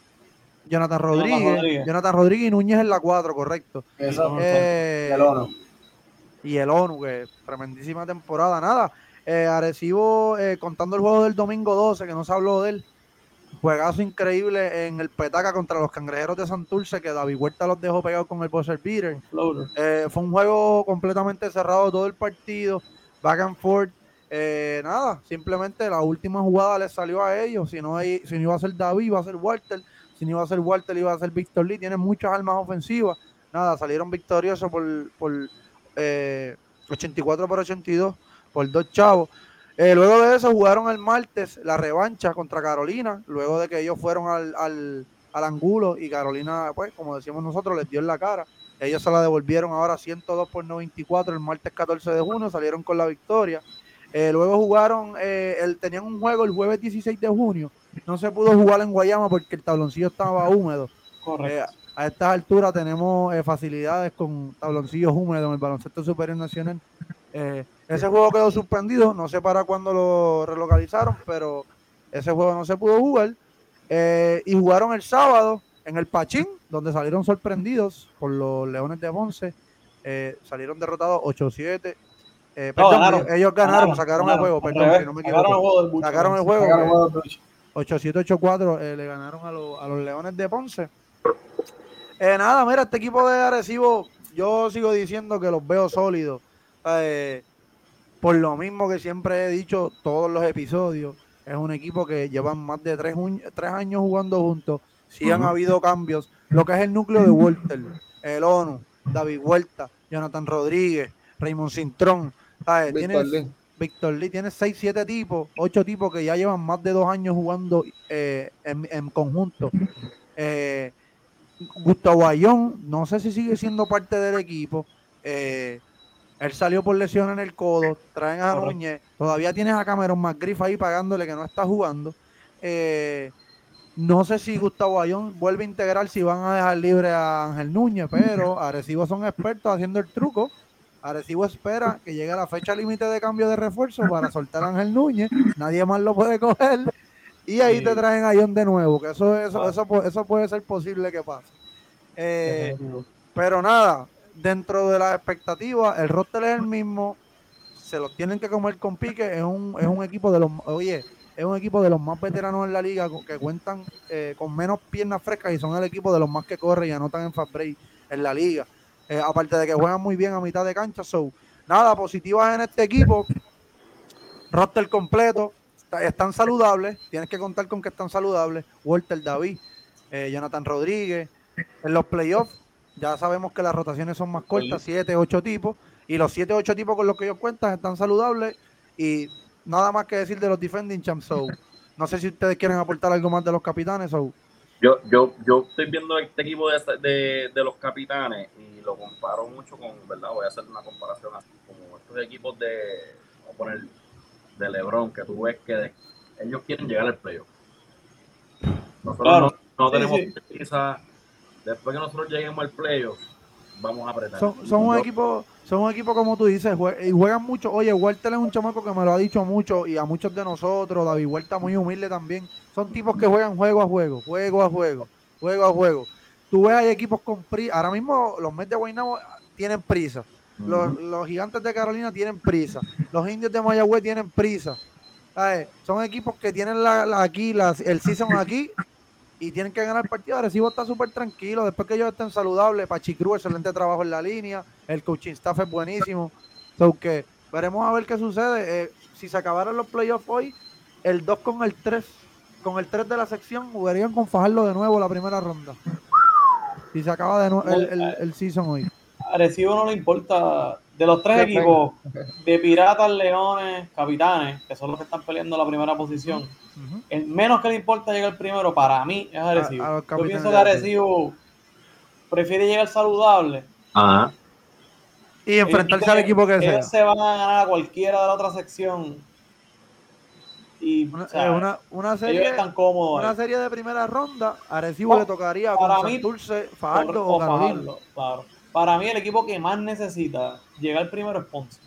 B: Jonathan Rodríguez,
E: Rodríguez.
B: Jonathan Rodríguez y Núñez en la 4, correcto.
D: Eso,
B: Eh,
D: el ONU.
B: y el ONU, que tremendísima temporada. Nada, eh, Arecibo, eh, contando el juego del domingo 12, que no se habló de él, juegazo increíble en el Petaca contra los Cangrejeros de Santurce, que David Huerta los dejó pegados con el buzzer beater. Eh, fue un juego completamente cerrado todo el partido, back and forth. Eh, nada, simplemente la última jugada le salió a ellos. Si no, hay- si no iba a ser David, iba a ser Walter. Si no iba a ser Walter, iba a ser Víctor Lee. Tienen muchas armas ofensivas. Nada, salieron victoriosos por, por eh, 84 por 82 por dos chavos. Eh, luego de eso jugaron el martes la revancha contra Carolina, luego de que ellos fueron al, al, al angulo y Carolina, pues como decimos nosotros, les dio en la cara. Ellos se la devolvieron ahora 102 por 94 el martes 14 de junio, salieron con la victoria. Eh, luego jugaron, eh, el, tenían un juego el jueves 16 de junio. No se pudo jugar en Guayama porque el tabloncillo estaba húmedo.
E: Correcto.
B: Eh, a estas alturas tenemos eh, facilidades con tabloncillos húmedos en el baloncesto superior nacional. Eh, ese juego quedó suspendido, no sé para cuándo lo relocalizaron, pero ese juego no se pudo jugar. Eh, y jugaron el sábado en el Pachín, donde salieron sorprendidos por los Leones de Ponce. Eh, salieron derrotados 8-7. Eh,
E: No,
B: perdón,
E: ganaron.
B: ellos, ganaron, sacaron el juego, perdón, si no me
E: sacaron el
B: equivoco.
E: juego.
B: Sacaron el juego.
D: Sacaron
B: eh,
D: juego de Bruce.
B: 8-7-8-4 eh, le ganaron a, los- a los Leones de Ponce. Eh, nada, mira, este equipo de Arecibo, yo sigo diciendo que los veo sólidos. Por lo mismo que siempre he dicho todos los episodios, es un equipo que llevan más de tres, tres años jugando juntos. Sí han
A: Ujú.
B: habido cambios. Lo que es el núcleo de Walter, el ONU, David Huerta, Jonathan Rodríguez, Raymond Cintrón. ¿sabes?
C: Víctor
B: Tienes-
C: Lee.
B: Víctor Lee tiene 6, 7 tipos, 8 tipos que ya llevan más de dos años jugando eh, en, en conjunto. Eh, Gustavo Ayón, no sé si sigue siendo parte del equipo. Eh, él salió por lesión en el codo. Traen a
E: Correcto.
B: Núñez. Todavía tienes a Cameron McGriff ahí pagándole que no está jugando. Eh, no sé si Gustavo Ayón vuelve a integrar si van a dejar libre a Ángel Núñez, pero Arecibo son expertos haciendo el truco. Arecibo espera que llegue la fecha límite de cambio de refuerzo para soltar a Ángel Núñez. Nadie más lo puede coger. Y ahí
E: Sí.
B: te traen a Ayón de nuevo, que eso, eso, eso, pu- eso puede ser posible que pase. Eh, pero nada, dentro de las expectativas, el roster es el mismo. Se los tienen que comer con pique. Es un, es un equipo de los, oye, es un equipo de los más veteranos en la liga que cuentan eh, con menos piernas frescas y son el equipo de los más que corren y anotan en fast break en la liga. Eh, aparte de que juegan muy bien a mitad de cancha. So, nada, positivas en este equipo. Roster completo. está- Están saludables. Tienes que contar con que están saludables. Walter David, eh, Jonathan Rodríguez. En los playoffs ya sabemos que las rotaciones son más cortas, 7, 8 tipos. Y los 7, 8 tipos con los que ellos cuentan están saludables. Y nada más que decir de los defending champs. So, no sé si ustedes quieren aportar algo más de los capitanes. So,
A: Yo, yo, yo estoy viendo este equipo de, de, de, los capitanes y lo comparo mucho con, ¿verdad? Voy a hacer una comparación así, como estos equipos de, vamos a poner, de LeBron, que tú ves que ellos quieren llegar al playoff. Nosotros no, no, tenemos prisa. Después que nosotros lleguemos al playoff, vamos a apretar.
B: Son, son un equipo son un equipo como tú dices, y juegan mucho. Oye, Walter es un chamaco que me lo ha dicho mucho y a muchos de nosotros, David Huerta muy humilde también. Son tipos que juegan juego a juego, juego a juego, juego a juego. Tú ves, hay equipos con prisa. Ahora mismo los Mets de Guaynabo tienen prisa. Los, gigantes de Carolina tienen prisa. Los indios de Mayagüez tienen prisa. Son equipos que tienen la, aquí, el season aquí y tienen que ganar el partido. Recibo está súper tranquilo. Después que ellos estén saludables, Pachicru, excelente trabajo en la línea. El coaching staff es buenísimo. So que veremos a ver qué sucede. Eh, si se acabaran los playoffs hoy, el 2 con el 3, con el 3 de la sección, jugarían con Fajardo de nuevo la primera ronda. Si se acaba de nuevo el, el, season hoy.
E: A Recibo no le importa. De los tres equipos, de Piratas, Leones, Capitanes, que son los que están peleando la primera posición, el menos que le importa llegar primero, para mí, es Arecibo. Yo pienso que Arecibo prefiere llegar saludable.
A: Ajá
B: y enfrentarse al equipo que sea.
E: se van a ganar a cualquiera de la otra sección. Y,
B: una, eh, una, serie,
E: están cómodos
B: una serie de primera ronda, Arecibo le tocaría para con mí, Dulce, Fajardo o,
E: Fajardo, claro. Para mí el equipo que más necesita llegar primero es Ponce.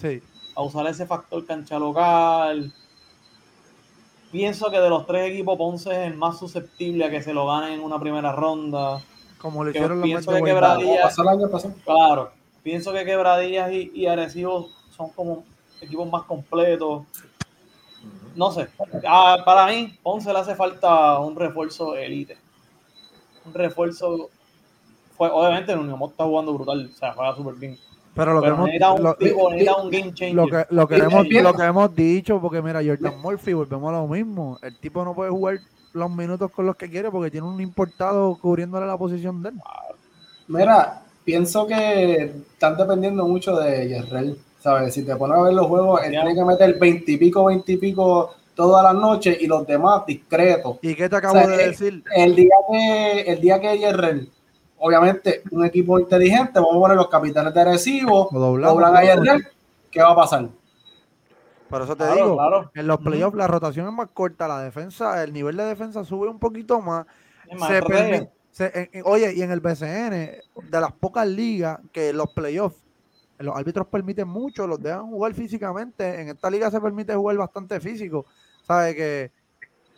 B: Sí.
E: A usar ese factor cancha local. Pienso que de los tres equipos Ponce es el más susceptible a que se lo ganen en una primera ronda.
B: Como le hicieron
E: los pienso que Quebradilla, Claro, pienso que Quebradillas y, y Arecibo son como equipos más completos. No sé. Ah, para mí, Ponce le hace falta un refuerzo elite. Un refuerzo. Fue, obviamente, el Unión está jugando brutal. O sea, juega súper bien.
B: Pero lo que hemos,
E: un, tipo, un game changer.
B: Lo que, lo, que hemos, lo que hemos dicho, porque mira, Jordan Murphy, volvemos a lo mismo. El tipo no puede jugar los minutos con los que quiere porque tiene un importado cubriéndole la posición de él.
D: Mira, pienso que están dependiendo mucho de Yerrel, ¿sabes? Si te pones a ver los juegos, él tiene que meter 20 y pico, 20 y pico todas las noches y los demás discretos.
B: ¿Y qué te acabo de decir?
D: El día que, el día que Yerrel, obviamente, un equipo inteligente, vamos a poner los capitanes de recibo, doblan a Yerrel, ¿qué va a pasar?
B: Por eso te digo, en los playoffs la rotación es más corta, la defensa, el nivel de defensa sube un poquito más. se, permite, oye, y en el BCN, de las pocas ligas que los playoffs, los árbitros permiten mucho, los dejan jugar físicamente. En esta liga se permite jugar bastante físico. ¿Sabe que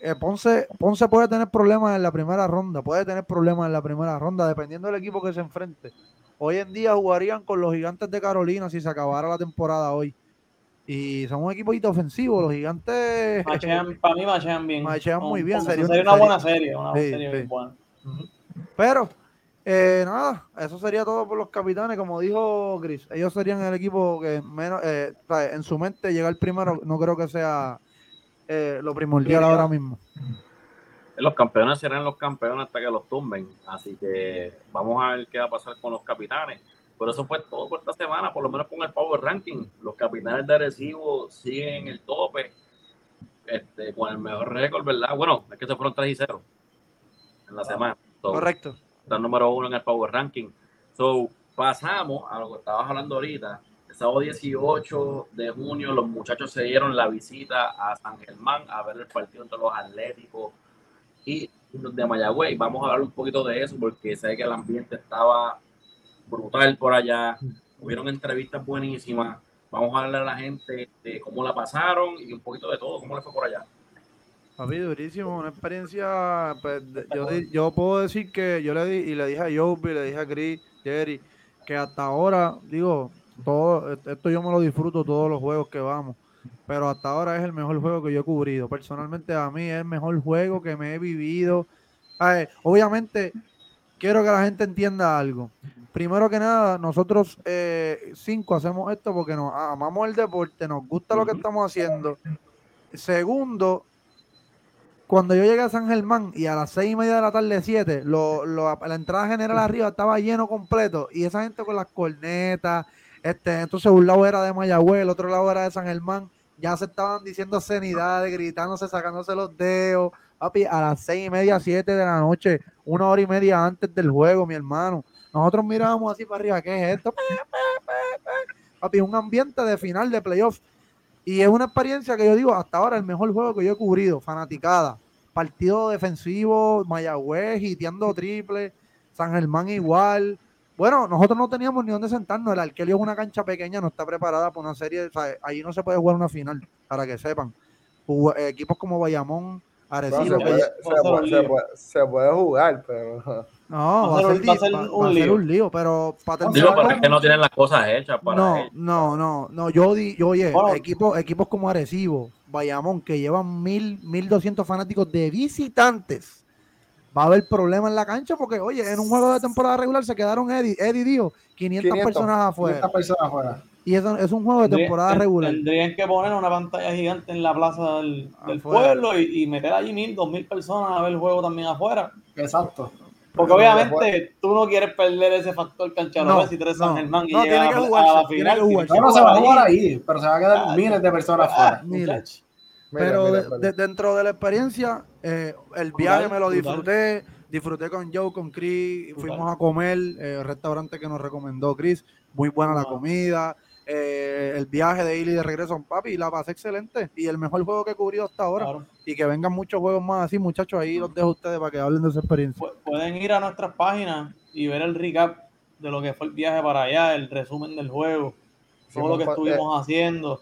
B: eh, Ponce, Ponce puede tener problemas en la primera ronda, puede tener problemas en la primera ronda, dependiendo del equipo que se enfrente. Hoy en día jugarían con los gigantes de Carolina si se acabara la temporada hoy. Y son un equipito ofensivo, los gigantes.
E: para mí machean bien.
B: Machean muy bien.
E: Sería, una buena serie, una serie buena.
B: Pero, eh, nada, eso sería todo por los capitanes, como dijo Chris. Ellos serían el equipo que menos, eh, en su mente llegar primero, no creo que sea eh, lo primordial ahora mismo.
A: Los campeones serán los campeones hasta que los tumben. Así que vamos a ver qué va a pasar con los capitanes. Por eso fue todo por esta semana, por lo menos con el Power Ranking. Los capitanes de Arecibo siguen en el tope, este, con el mejor récord, ¿verdad? Bueno, es que se fueron 3 y 0 en la semana.
B: Correcto.
A: Está número uno en el Power Ranking. So, pasamos a lo que estabas hablando ahorita. Sábado 18 de junio, los muchachos se dieron la visita a San Germán a ver el partido entre los Atléticos y los de Mayagüey. Vamos a hablar un poquito de eso porque sé que el ambiente estaba brutal por allá. Hubieron entrevistas buenísimas. Vamos a hablar a la gente de cómo la pasaron y un poquito de todo, cómo le fue por allá.
B: Papi, durísimo, una experiencia, pues, yo, yo puedo decir que yo le di, y le dije a Joby, le dije a Chris, Jerry, que hasta ahora, digo, todo, esto yo me lo disfruto todos los juegos que vamos, pero hasta ahora es el mejor juego que yo he cubrido. Personalmente a mí es el mejor juego que me he vivido. obviamente, quiero que la gente entienda algo. Primero que nada, nosotros eh, cinco hacemos esto porque nos amamos el deporte, nos gusta lo que estamos haciendo. Segundo, cuando yo llegué a San Germán y a las seis y media de la tarde, siete, lo, la entrada general arriba estaba lleno completo y esa gente con las cornetas, este, entonces un lado era de Mayagüez, el otro lado era de San Germán, ya se estaban diciendo cenidades, gritándose, sacándose los dedos, Papi, a las seis y media, siete de la noche, una hora y media antes del juego, mi hermano. Nosotros mirábamos así para arriba, ¿qué es esto? Papi, un ambiente de final de playoffs. Y es una experiencia que yo digo, hasta ahora el mejor juego que yo he cubrido, fanaticada. Partido defensivo, Mayagüez, hiteando triple, San Germán igual. Bueno, nosotros no teníamos ni dónde sentarnos. El Arquelio es una cancha pequeña, no está preparada para una serie. O sea, ahí no se puede jugar una final, para que sepan. Jug- equipos como Bayamón,
C: No,
B: Arecibo,
C: se, puede,
E: va
C: se
E: a ser
C: puede-
E: un
C: se
E: lío.
C: puede- se puede jugar, pero
B: No,
E: Va a
B: va a
E: ser va a ser
B: va-
E: un
B: va a ser
E: lío.
B: un lío, pero para
D: No,
A: Digo,
B: terminar-
A: pero es que no tienen las cosas hechas para
B: no,
A: ellos.
B: no, no, no, no, yo di, yo oye,
E: Bueno.
B: equipos, equipos como Arecibo, Bayamón, que llevan mil, mil doscientos fanáticos de visitantes, va a haber problemas en la cancha porque, oye, en un juego de temporada regular se quedaron Eddie, Eddie dijo, 500,
C: 500.
B: personas afuera,
D: Estas personas afuera.
B: y eso es un juego de temporada regular.
E: Tendrían que poner una pantalla gigante en la plaza del, pueblo y, y meter allí mil, dos mil personas a ver el juego también afuera.
D: Exacto.
E: Porque obviamente tú no quieres perder ese factor canchero
B: No,
E: si
B: no,
E: San Germán y
B: no,
E: llegas
B: tiene que
E: a, la-
B: jugarse,
E: a la
B: tiene
E: final.
B: que jugarse.
D: No, no se va a jugar ahí, pero se van a quedar
E: Ah,
D: miles de personas
E: Ah,
D: afuera.
B: Miles.
C: Mira,
B: Pero
C: mira,
B: de-
C: mira.
B: de- dentro de la experiencia, eh, el viaje me lo disfruté, disfruté con Joe, con Chris, fuimos a comer, eh, restaurante que nos recomendó Chris, muy buena la comida, eh, el viaje de ir y de regreso en papi, la pasé excelente y el mejor juego que he cubrido hasta ahora
E: Claro.
B: y que vengan muchos juegos más así, muchachos, ahí los dejo a ustedes para que hablen de su experiencia.
E: Pu- Pueden ir a nuestras páginas y ver el recap de lo que fue el viaje para allá, el resumen del juego, todo lo que
C: pa-
E: estuvimos haciendo.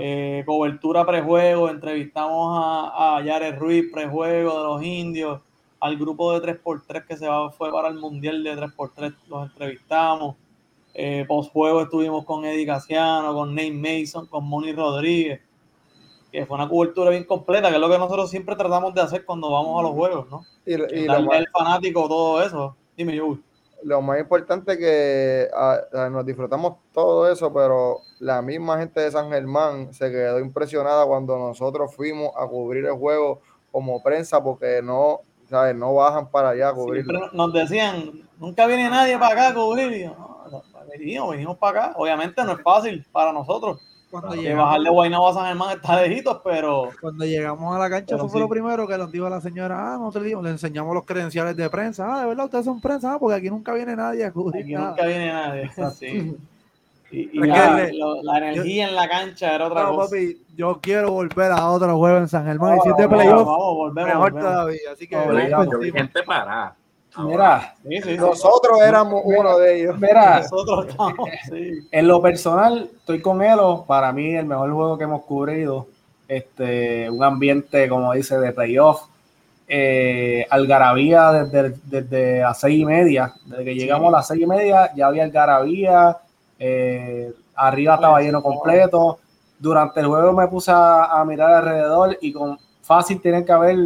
E: Eh, cobertura prejuego, entrevistamos a, a Yared Ruiz, prejuego de los indios, al grupo de 3x3 que se va, fue para el Mundial de 3x3, los entrevistamos. Eh, postjuego estuvimos con Eddie Casiano, con Nate Mason, con Moni Rodríguez, que fue una cobertura bien completa, que es lo que nosotros siempre tratamos de hacer cuando vamos a los juegos, ¿no?
C: Y, y
E: Darle al fanático todo eso. Dime, yo.
C: Lo más importante es que ah, ah, nos disfrutamos todo eso, pero la misma gente de San Germán se quedó impresionada cuando nosotros fuimos a cubrir el juego como prensa porque no, ¿sabes? no bajan para allá a cubrirlo.
E: Siempre nos decían, nunca viene nadie para acá a cubrir. Y yo, no, venimos, venimos para acá. Obviamente no es fácil para nosotros.
B: Cuando, llegamos,
E: bajar de Guaynabo a San Germán está lejitos, pero
B: cuando llegamos a la cancha,
E: Pero
B: eso fue
E: sí.
B: lo primero que nos dijo la señora, ah, nosotros le le enseñamos los credenciales de prensa, ah, de verdad, ustedes son prensa, ah, porque aquí nunca viene nadie a cubrir
E: aquí
B: nada".
E: nunca viene nadie. Sí. Y, la,
B: que-
E: lo- la energía en la cancha era otra
B: No,
E: cosa.
B: papi, yo quiero volver a otro juego en San Germán. y si es de
E: Vamos,
B: playoff, mejor
E: volvemos.
B: todavía. Así que,
A: gente parada.
D: Mira,
E: Sí, sí, sí.
C: Nosotros éramos uno de ellos.
D: mira,
E: Nosotros estamos, sí.
D: en lo personal, estoy con Elo. Para mí, el mejor juego que hemos cubrido. Este, un ambiente, como dice, de playoff. Eh, algarabía desde, desde las seis y media. Desde que llegamos a las seis y media, ya había algarabía. eh, arriba estaba lleno completo. Durante el juego me puse a, a mirar alrededor y con fácil tienen que haber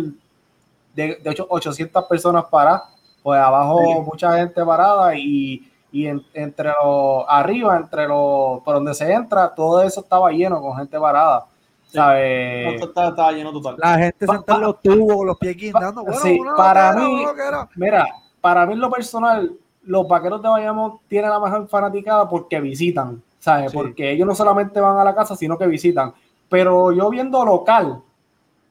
D: de, de ocho- 800 personas paradas. Pues abajo
E: Sí.
D: mucha gente parada y, y en- entre los arriba, entre los por donde se entra, todo eso estaba lleno con gente parada.
E: Sí.
D: ¿sabes?
E: Estaba, estaba lleno total.
B: La gente
D: Pa-
B: sentada en los tubos con los pies guindando. Bueno,
D: sí,
B: una
D: para mí-. Mira, para mí en lo personal, los vaqueros de Bayamón tienen la mejor fanaticada porque visitan, ¿sabes?
B: Sí.
D: Porque ellos no solamente van a la casa, sino que visitan. Pero yo viendo local,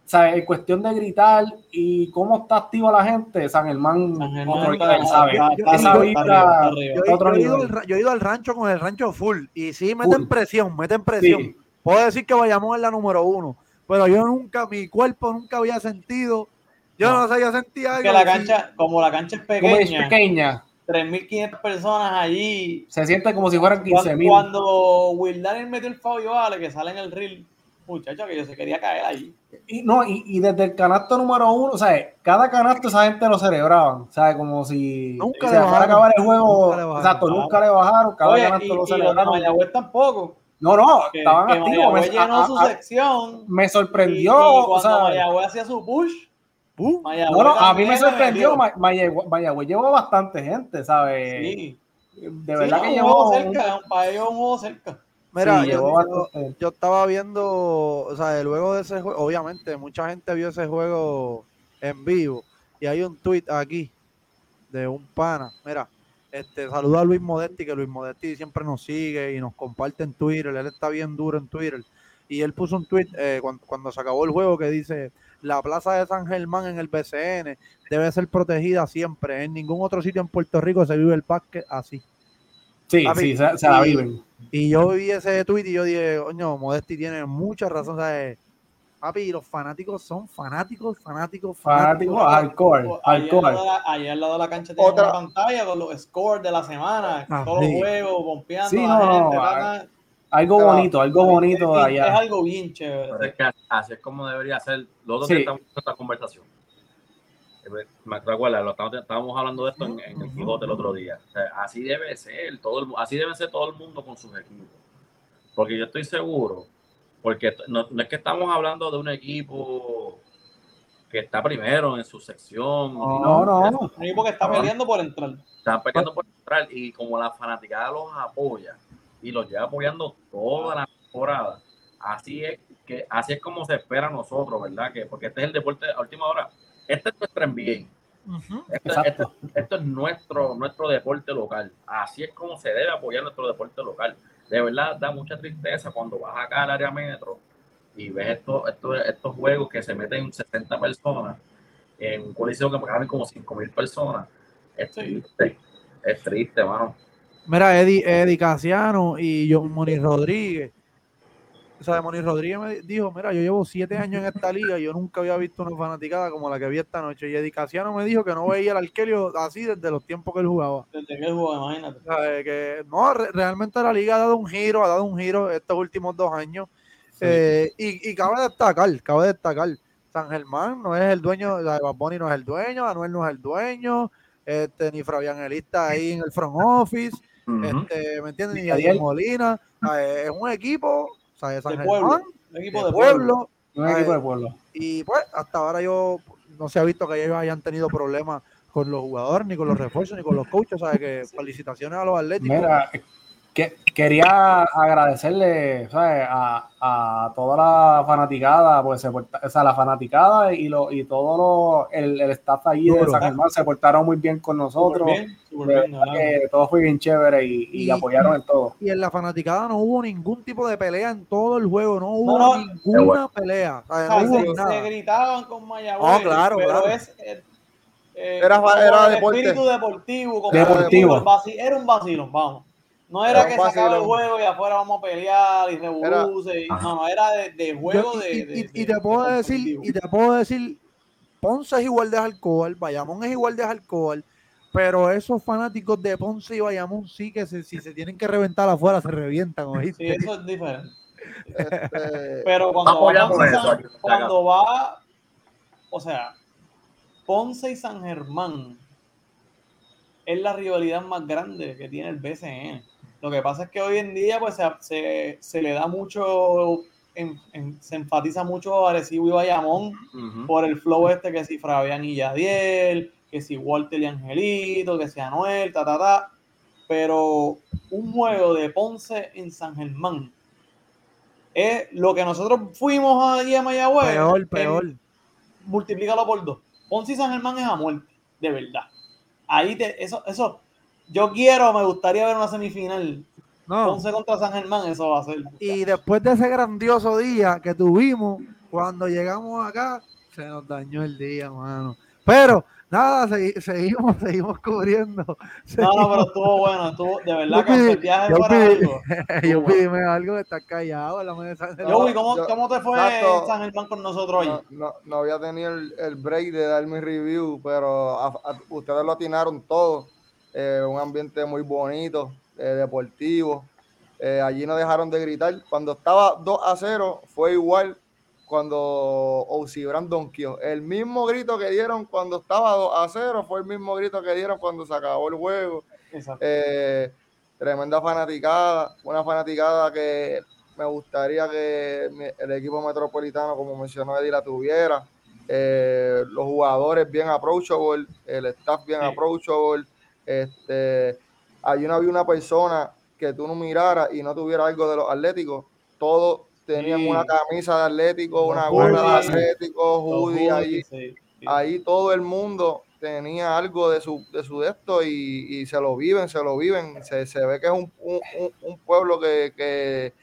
D: ¿sabes? En cuestión de gritar y cómo está activa la gente, San Germán.
B: Yo, he- ido al, rancho con el rancho full y sí meten
D: Full.
B: presión, meten presión.
D: Sí.
B: Puedo decir que vayamos en la número uno, pero yo nunca, mi cuerpo nunca había sentido, yo no,
E: No.
B: sé, yo sentía algo.
E: que la cancha, como la cancha es
D: Como es
E: pequeña,
D: pequeña,
E: 3.500 personas allí.
D: se siente como si fueran 15
E: Cuando,
D: mil.
E: cuando Will Daniel metió el Fabio Vale, que sale en el reel, muchacho, que yo se quería caer allí.
D: Y, no, y, y desde el canasto número uno, o sea, cada canasto esa gente lo celebraban, ¿sabes? Como si
B: Nunca
D: se
B: le bajaron.
D: acabar el juego,
B: Nunca bajaron.
D: exacto, nunca le bajaron, cada
E: Oye,
D: canasto
E: y,
D: lo
E: y
D: celebraron.
E: Mayagüez tampoco.
D: No, no,
E: Que,
D: estaban
E: que
D: activos. Me,
E: llenó
D: a-
E: su
D: a-
E: sección.
D: me
E: Y,
D: sorprendió,
E: y
D: o
E: cuando
D: sea,
E: Mayagüez hacía su push,
B: Uh,
D: no, no, a mí me sorprendió, Mayagüez, Mayagüez llevó bastante gente, ¿sabes?
E: Sí.
D: De
E: Sí,
D: verdad
E: no,
D: que
E: un
D: llevó, un-
E: cerca, para ellos un juego cerca.
B: Mira,
D: sí,
B: yo, estaba viendo, o sea, luego de ese juego, obviamente, mucha gente vio ese juego en vivo y hay un tweet aquí de un pana. Mira, este, saluda a Luis Modetti, que Luis Modetti siempre nos sigue y nos comparte en Twitter. Él está bien duro en Twitter. y él puso un tweet eh, cuando, cuando se acabó el juego que dice, la plaza de San Germán en el BCN debe ser protegida siempre. En ningún otro sitio en Puerto Rico se vive el básquet así.
D: Sí,
B: Papi,
D: sí, se, se la
B: y-
D: viven.
B: Y yo vi ese tweet y yo dije, coño, Modesti tiene mucha razón. ¿sabes? Papi, los fanáticos son fanáticos, fanáticos,
D: Fanático
B: fanáticos.
D: hardcore,
E: Ayer al, lado de la, ayer al lado de la cancha tiene
C: Otra-
E: una pantalla con los scores de la semana,
B: Ah,
E: todos
B: sí.
E: los juegos, pompeando
D: Sí,
E: a
D: no,
E: gente.
D: no,
E: ta.
D: Algo
C: Ah,
D: bonito, algo bonito
E: es, es
D: allá.
E: algo bien
A: Pero
E: chévere.
A: es que así es como debería ser. Los dos
D: Sí.
A: días estamos en esta conversación. Me recuerda, lo estábamos, estábamos hablando de esto en, en el Quijote el otro día. O sea, así debe ser, todo el, así debe ser todo el mundo con sus equipos. Porque yo estoy seguro, porque no, no es que estamos hablando de un equipo que está primero en su sección.
D: No, no.
E: Un equipo que está peleando por entrar.
A: Están peleando por entrar y como la fanaticada los apoya y los lleva apoyando toda la temporada, así es que así es como se espera a nosotros, ¿verdad? Que porque este es el deporte a última hora. Este es nuestro NBA.
B: Ujú.
A: Esto, esto- esto es nuestro, nuestro deporte local. Así es como se debe apoyar nuestro deporte local. De verdad, da mucha tristeza cuando vas acá al área metro y ves estos, estos, estos juegos que se meten 60 personas en un coliseo que caben como 5 mil personas. Es
E: Sí.
A: triste. Es triste, mano.
B: Mira, Eddie, Eddie Casiano y John Moni Rodríguez. O sea, Moni Rodríguez me dijo, mira, yo llevo siete años en esta liga y yo nunca había visto una fanaticada como la que vi esta noche. Y Eddie Casiano me dijo que no veía el Arkelio así desde los tiempos que él jugaba.
E: Desde que él jugó, imagínate.
B: O sea, que no, re- realmente la liga ha dado un giro, ha dado un giro estos últimos dos años. Eh, y, y cabe destacar, cabe destacar, San Germán no es el dueño, o sea, Bad Bunny no es el dueño, Anuel no es el dueño, este, ni Fabián Elista ahí en el front office, este, ¿me entiendes? Ni. Molina, o sea, es un equipo, o sea, de San
E: De
B: Germán,
E: pueblo. Un equipo
B: de
E: de pueblo.
B: pueblo,
D: Un equipo de pueblo.
B: y pues hasta ahora yo no se ha visto que ellos hayan tenido problemas con los jugadores, ni con los refuerzos, ni con los coaches, ¿sabes? Que felicitaciones a los atléticos.
D: Mira, que, quería agradecerle ¿sabes? A, a toda la fanaticada, pues se porta- o sea, la fanaticada y, lo, y todo lo- el, el staff allí de. San Germán se portaron muy bien con nosotros.
E: Bien, bien,
D: que todo fue bien chévere y, y
B: Y-
D: apoyaron en todo.
B: y en la fanaticada no hubo ningún tipo de pelea en todo el juego, no hubo
E: No,
B: ninguna
A: bueno.
B: pelea, o sea,
E: O sea,
B: no hubo
E: se,
B: nada.
E: se gritaban con Mayagüez,
B: Oh, claro,
E: pero
B: claro.
E: es eh, eh,
C: Era- era
E: el
C: deporte.
E: espíritu deportivo, como
D: Deportivo.
E: el vaci- era un vacilón, vamos. No era,
C: Era
E: que se el juego y afuera vamos a pelear y y-
A: Ajá.
E: No, no, era de, de juego
B: Yo-
E: de,
B: y,
E: de-
B: y- y
E: de-
B: te puedo
E: de
B: decir, y te puedo decir, Ponce es igual de alcohol, Bayamón es igual de alcohol, pero esos fanáticos de Ponce y Bayamón sí que se- si se tienen que reventar afuera, se revientan, ¿oíste?
E: Sí, eso es diferente.
C: Este,
E: Pero cuando va, Ponce y
A: eso,
E: San- cuando va, o sea, Ponce y San Germán es la rivalidad más grande que tiene el BCN. Lo que pasa es que hoy en día pues se, se- se le da mucho, en- en- se enfatiza mucho a Arecibo y Bayamón por el flow este que si Fabián y Yadiel, que si Walter y Angelito, que si Anuel, ta, ta, ta. Pero un juego de Ponce en San Germán es lo que nosotros fuimos allí a Mayagüez.
B: Peor,
E: en-
B: peor.
E: multiplícalo por dos. Ponce y San Germán es a muerte, de verdad. Ahí te, eso, eso, yo quiero, me gustaría ver una semifinal.
B: No.
E: Ponce contra San Germán, eso va a ser.
B: Y después de ese grandioso día que tuvimos, cuando llegamos acá, se nos dañó el día, mano. Pero nada, segui- seguimos, seguimos cubriendo.
E: No, no, pero estuvo bueno, estuvo, de verdad que el viaje
B: yo
E: algo.
B: Yo pídeme algo de estar callado en la mesa. de-
E: Joey, ¿cómo,
C: yo-
E: ¿cómo te fue. San Germán con nosotros hoy?
C: no, no, no había tenido el, el break de dar mi review, pero a- a- ustedes lo atinaron todo. Eh, un ambiente muy bonito, eh, deportivo. Eh, allí no dejaron de gritar. Cuando estaba 2 a 0, fue igual cuando Ocibran donkeó. El mismo grito que dieron cuando estaba 2 a 0 fue el mismo grito que dieron cuando se acabó el juego. Tremenda fanaticada, una fanaticada que me gustaría que el equipo metropolitano, como mencionó Eddie, la tuviera. Eh, los jugadores bien approachable, el staff bien
E: Sí.
C: approachable. Este, allí no había una persona que tú no miraras y no tuviera algo de los atléticos. Todos tenían
E: Sí.
C: una camisa de atlético,
E: Los
C: una gorra de atlético, hoodie
E: hoodies,
C: allí
E: sí, sí.
C: ahí todo el mundo tenía algo de su de su de esto y, y se lo viven, se lo viven. Se, se ve que es un, un- un- pueblo que, que,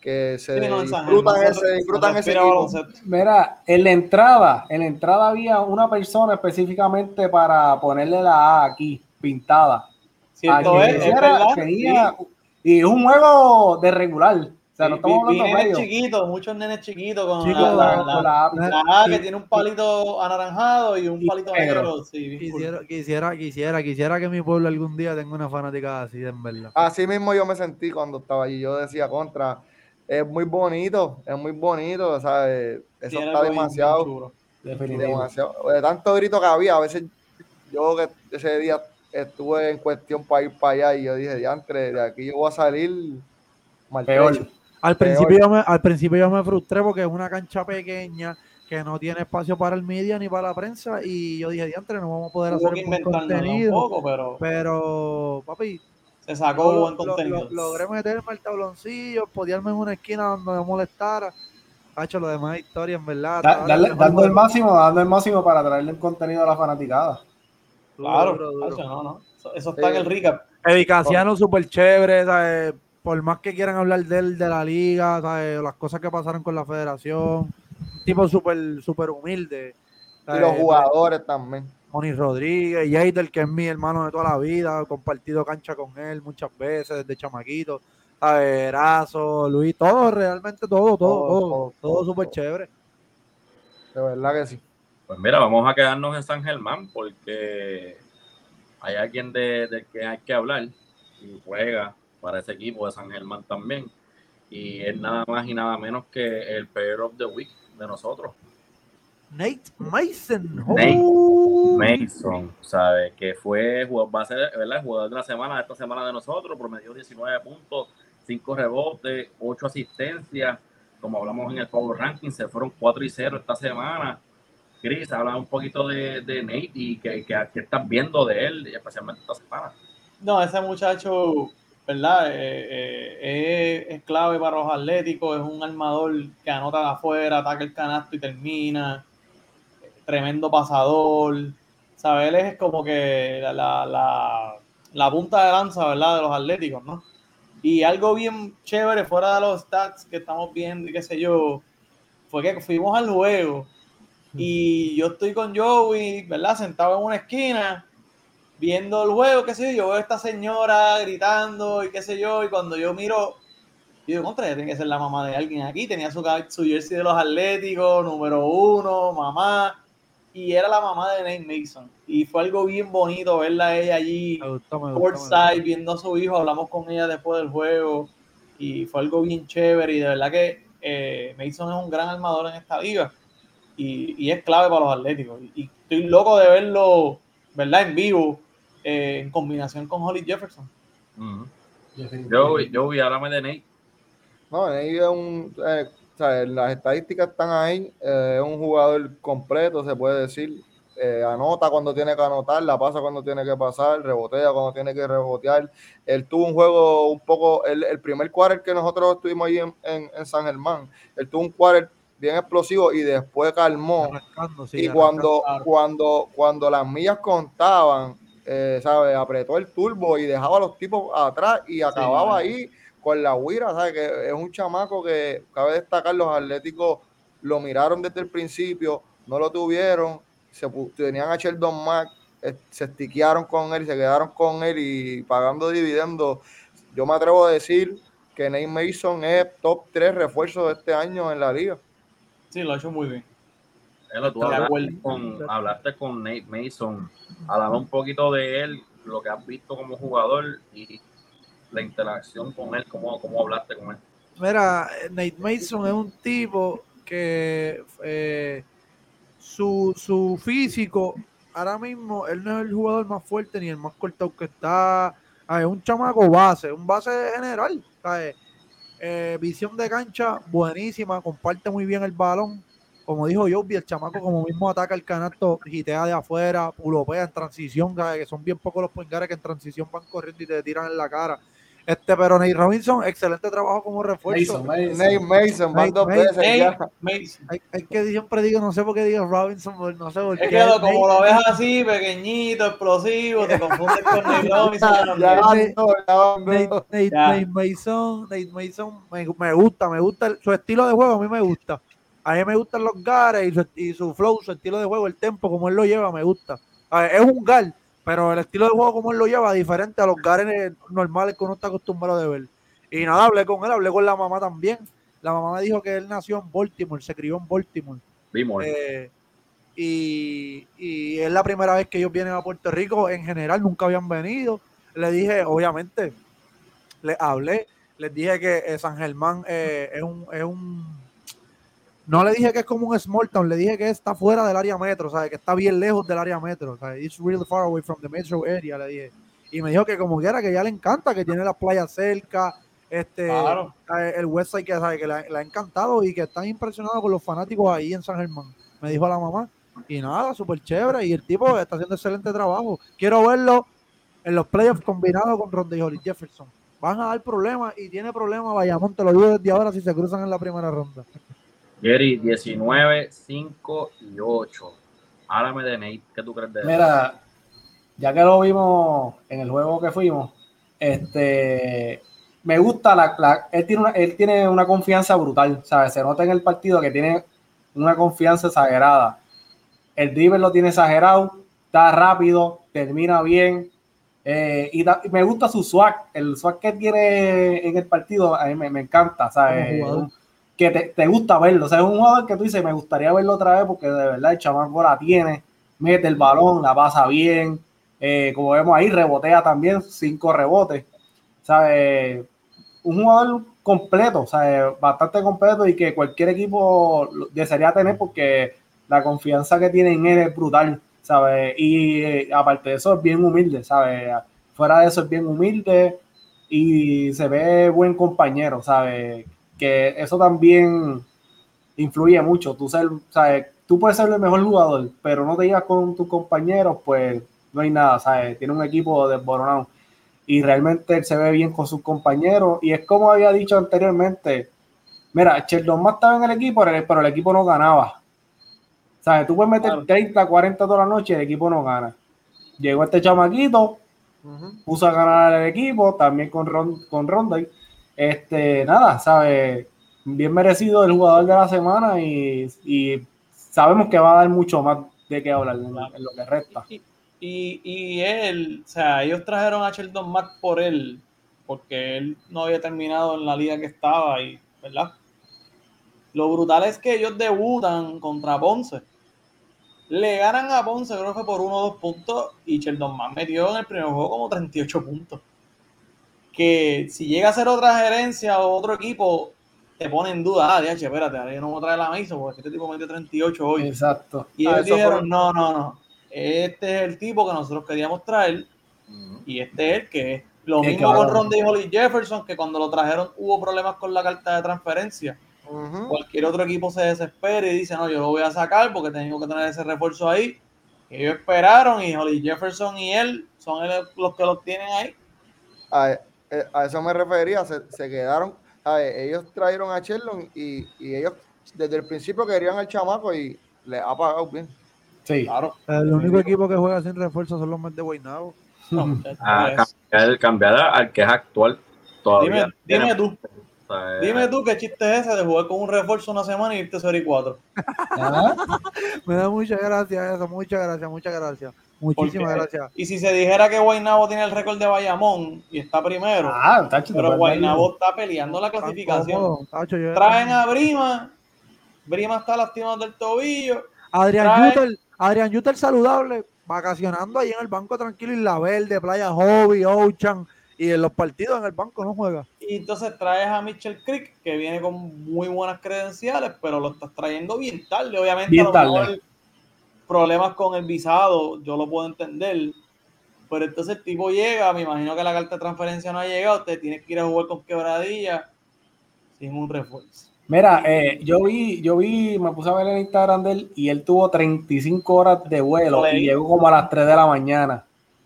C: que se
E: Sí, no,
C: disfrutan
E: Germán
C: ese,
E: se-
C: disfrutan
E: se
C: ese equipo.
D: Mira, en la entrada, en la entrada había una persona específicamente para ponerle la A aquí, pintada.
E: Cierto
D: A
E: es,
D: quien
E: es
D: hiciera,
E: verdad.
D: tenía-
E: sí.
D: y es un juego de regular. O sea,
E: Sí,
D: no estamos
E: vi- vi
D: hablando de
E: nenes
D: medio.
E: chiquitos, muchos nenes chiquitos con
B: Chicos,
E: la, la- la-
D: la A
B: la-
E: la A que tiene un palito anaranjado y un
D: Y
E: palito
D: negro.
B: Quisiera, quisiera, quisiera, quisiera que mi pueblo algún día tenga una fanática así, en verdad.
C: Así mismo yo me sentí cuando estaba allí. Yo decía contra, es muy bonito, es muy bonito, ¿sabes? Eso
E: Sí, era
C: está demasiado, demasiado. De tanto grito que había, a veces yo que ese día estuve en cuestión para ir para allá y yo dije, diantre, de aquí yo voy a salir maltrecho".
D: Peor.
B: Al
C: Peor.
B: principio, yo me, al principio yo me frustré porque es una cancha pequeña que no tiene espacio para el media ni para la prensa y yo dije, diantre, no vamos a poder
E: Hubo
B: hacer
E: que
B: un buen
E: inventárnosla un
B: contenido.
E: poco, pero
B: Pero, papi,
E: se sacó
B: lo-
E: buen contenido.
B: lo- logré meterme al tabloncillo, podiarme en una esquina donde me molestara. Hacho, lo demás historia, en verdad.
D: Da- dando el máximo, dando el máximo para traerle el contenido a la fanaticada.
E: Claro,
B: duro, duro.
E: Hacho, no, no. Eso, eso está en el recap.
B: Eddie Casiano súper chévere, ¿sabes? por más que quieran hablar de él, de la liga, ¿sabes? las cosas que pasaron con la federación, un tipo súper super humilde.
C: Y los jugadores también.
B: Moni Rodríguez, Yader, que es mi hermano de toda la vida, he compartido cancha con él muchas veces desde chamaquito, ¿sabes? Erazo, Luis, todo, realmente todo, todo,
C: Todo,
B: todo,
C: todo,
B: todo, súper chévere.
C: De verdad que sí.
A: Pues mira, vamos a quedarnos en San Germán porque hay alguien de, del que hay que hablar y juega para ese equipo de San Germán también. Y es nada más y nada menos que el Player of the Week de nosotros,
B: Nate Mason.
A: Nate
B: Oh.
A: Mason, ¿sabe? Que fue, va a ser ¿verdad? el jugador de la semana, de esta semana de nosotros, promedió 19 puntos, 5 rebotes, 8 asistencias. Como hablamos en el Power Ranking, se fueron 4 y 0 esta semana. Chris, habla un poquito de, de Nate y que, que, estás viendo de él, especialmente esta semana.
E: No, ese muchacho, ¿verdad? Eh, eh, es, clave para los atléticos, es un armador que anota afuera, ataca el canasto y termina. Tremendo pasador. ¿Sabes? Es como que la, la, la punta de lanza, ¿verdad? De los atléticos, ¿no? Y algo bien chévere fuera de los stats que estamos viendo y qué sé yo, fue que fuimos al juego y yo estoy con Joey, ¿verdad? Sentado en una esquina viendo el juego, qué sé yo, yo veo a esta señora gritando y qué sé yo, y cuando yo miro, yo digo, contra, tiene que ser la mamá de alguien aquí, tenía su, su jersey de los Atléticos, número uno, mamá, y era la mamá de Nate Mason, y fue algo bien bonito verla a ella allí, courtside, viendo a su hijo, hablamos con ella después del juego, y fue algo bien chévere, y de verdad que eh, Mason es un gran armador en esta liga, y, y es clave para los Atléticos, y, y estoy loco de verlo, ¿verdad? En vivo, eh, en combinación con Holly Jefferson.
A: Joey, Joey, háblame de Nate.
C: No, ahí es un, eh, o sea, las estadísticas están ahí, eh, es un jugador completo, se puede decir. Eh, anota cuando tiene que anotar, la pasa cuando tiene que pasar, rebotea cuando tiene que rebotear. Él tuvo un juego un poco, el, el primer quarter que nosotros estuvimos ahí en, en- en San Germán, él tuvo un quarter bien explosivo y después calmó.
B: Sí,
C: y cuando, cuando, cuando las millas contaban, eh, ¿sabes? Apretó el turbo y dejaba a los tipos atrás y acababa ahí con la huira, ¿sabes? Que es un chamaco que cabe destacar, los atléticos lo miraron desde el principio, no lo tuvieron, se tenían a Sheldon Mack, eh, se estiquearon con él, se quedaron con él y pagando dividendos. Yo me atrevo a decir que Nate Mason es top 3 refuerzo de este año en la liga.
E: Sí, lo ha hecho muy bien.
A: Elo, tú
E: De
A: hablaste
E: acuerdo.
A: con, hablaste con Nate Mason, hablaba un poquito de él, lo que has visto como jugador y la interacción con él, cómo, cómo hablaste con él.
B: Mira, Nate Mason es un tipo que eh, su, su físico, ahora mismo, él no es el jugador más fuerte ni el más cortado que está. Ah, Es un chamaco base, un base general. ¿sabes? Eh, visión de cancha buenísima, comparte muy bien el balón. Como dijo Joby, el chamaco como mismo ataca el canasto, gitea de afuera, pulopea en transición, que son bien pocos los pingares que en transición van corriendo y te tiran en la cara. Este, pero Nate Robinson, excelente trabajo como refuerzo.
D: Mason.
C: Nate Mason, van dos veces.
B: Hay, hay que siempre digo, no sé por qué digo Robinson, no sé por
E: Es
B: qué.
E: que lo- como lo ves así, pequeñito, explosivo, te confundes con Nate Robinson.
C: Ya
B: Nate- Nate, Mason, Nate Mason me, me gusta, me gusta el- su estilo de juego, a mí me gusta. A mí me gustan los gares y su, y su flow, su estilo de juego, el tempo, como él lo lleva, me gusta. A ver, es un gar, pero el estilo de juego como él lo lleva, diferente a los gares normales que uno está acostumbrado de ver. Y nada, hablé con él, hablé con la mamá también. La mamá me dijo que él nació en Baltimore, se crió en Baltimore. Eh, y, y es la primera vez que ellos vienen a Puerto Rico. En general, nunca habían venido. Le dije, obviamente, le hablé, les dije que eh, San Germán eh, es, un, es un. No le dije que es como un small town, le dije que está fuera del área metro, ¿sabes? Que está bien lejos del área metro. ¿sabes? It's really far away from the metro area, le dije. Y me dijo que como quiera, que ya le encanta, que tiene las playas cerca, este,
E: Claro.
B: eh, el website que sabe que le, ha- encantado y que están impresionados con los fanáticos ahí en San Germán. Me dijo la mamá. Y nada, súper chévere. Y el tipo está haciendo excelente trabajo. Quiero verlo en los playoffs combinados con Ronde y Jefferson. Van a dar problemas y tiene problemas Bayamón, te lo digo desde ahora si se cruzan en la primera ronda.
A: Jerry, 19, 5 y 8. Háblame de Nate. ¿Qué tú crees de él?
D: Mira, ya que lo vimos en el juego que fuimos, este, me gusta la, la- él tiene una, él tiene una confianza brutal, ¿sabes? Se nota en el partido que tiene una confianza exagerada. El dribble lo tiene exagerado, está rápido, termina bien. eh, y da- me gusta su swag, el swag que tiene en el partido, a mí me, me encanta, ¿sabes?
B: Como jugador.
D: Que te, te gusta verlo, o sea, es un jugador que tú dices, me gustaría verlo otra vez porque de verdad el chamaco la tiene, mete el balón, la pasa bien, eh, como vemos ahí, rebotea también, cinco rebotes, ¿sabes? Un jugador completo, ¿sabes? Bastante completo y que cualquier equipo desearía tener porque la confianza que tiene en él es brutal, ¿sabes? Y eh, aparte de eso es bien humilde, ¿sabes? Fuera de eso es bien humilde y se ve buen compañero, ¿sabes? Que eso también influye mucho. Tú, ser, ¿sabes? tú puedes ser el mejor jugador, pero no te llevas con tus compañeros, pues no hay nada, ¿sabes? Tiene un equipo desboronado y realmente él se ve bien con sus compañeros y es como había dicho anteriormente, mira, Sheldon más estaba en el equipo, pero el equipo no ganaba. ¿Sabes? Tú puedes meter
E: Claro.
D: 30, 40 toda la noche y el equipo no gana. Llegó este chamaquito,
C: Ujú.
D: puso a ganar el equipo, también con, Ron, con Ronday. Este, nada, ¿sabes? Bien merecido el jugador de la semana y, y sabemos que va a dar mucho más de qué hablar en, lo que resta.
E: Y, y, él, o sea, ellos trajeron a Sheldon Mack por él, porque él no había terminado en la liga que estaba, y, ¿verdad? Lo brutal es que ellos debutan contra Ponce. Le ganan a Ponce, creo que por uno o dos puntos, y Sheldon Mack metió en el primer juego como 38 puntos. Que si llega a ser otra gerencia o otro equipo, te pone en duda, ah, DH, espérate, ahora yo no voy a traer la Mason porque este tipo metió 38 hoy.
D: Exacto.
E: Y
C: Ah,
E: ellos dijeron,
C: fue-
E: no, no, no. Este es el tipo que nosotros queríamos traer y este es el que es. Lo mismo con. Ron Holly Jefferson, que cuando lo trajeron hubo problemas con la carta de transferencia. Cualquier otro equipo se desespera y dice, no, yo lo voy a sacar porque tengo que tener ese refuerzo ahí. Ellos esperaron y Holly Jefferson y él son el- los que los tienen ahí.
C: A, eh, a eso me refería, se, se quedaron, ellos trajeron a Sheldon y, y ellos desde el principio querían al chamaco y le ha pagado bien.
D: Sí.
E: Claro.
B: El único equipo que juega sin refuerzo son los Mets de Guaynabo.
E: No, muchachos,
A: A
E: pues,
A: cambiar, cambiar al que es actual todavía.
E: dime, dime tú,
A: o sea,
E: dime tú qué chiste es ese de jugar con un refuerzo una semana y irte 0 y 4.
D: Ah,
B: Me da muchas gracias eso, muchas gracias, muchas gracias. Muchísimas
E: Porque-
B: gracias.
E: Y si se dijera que Guaynabo tiene el récord de Bayamón y está primero,
D: Ah, tacho,
E: pero
D: puedes
E: Guaynabo está peleando la clasificación.
B: cómodo, tacho, yo-
E: Traen a Brima, Brima está lastimado del tobillo.
B: Adrián
E: trae-
B: Yutel, Adrián Yutel saludable, vacacionando ahí en el banco tranquilo, Isla Verde, Playa Hobby, Ocean, y en los partidos en el banco no juega.
E: Y entonces traes a Mitchell Creek, que viene con muy buenas credenciales, pero lo estás trayendo bien tarde. Obviamente,
D: Bien
E: a lo
D: tarde.
E: Problemas con el visado, yo lo puedo entender. Pero entonces el tipo llega, me imagino que la carta de transferencia no ha llegado, te tienes que ir a jugar con quebradilla sin un refuerzo.
D: Mira, eh, yo vi, yo vi, me puse a ver el Instagram de él y él tuvo 35 horas de vuelo y llegó como a las 3 de la mañana.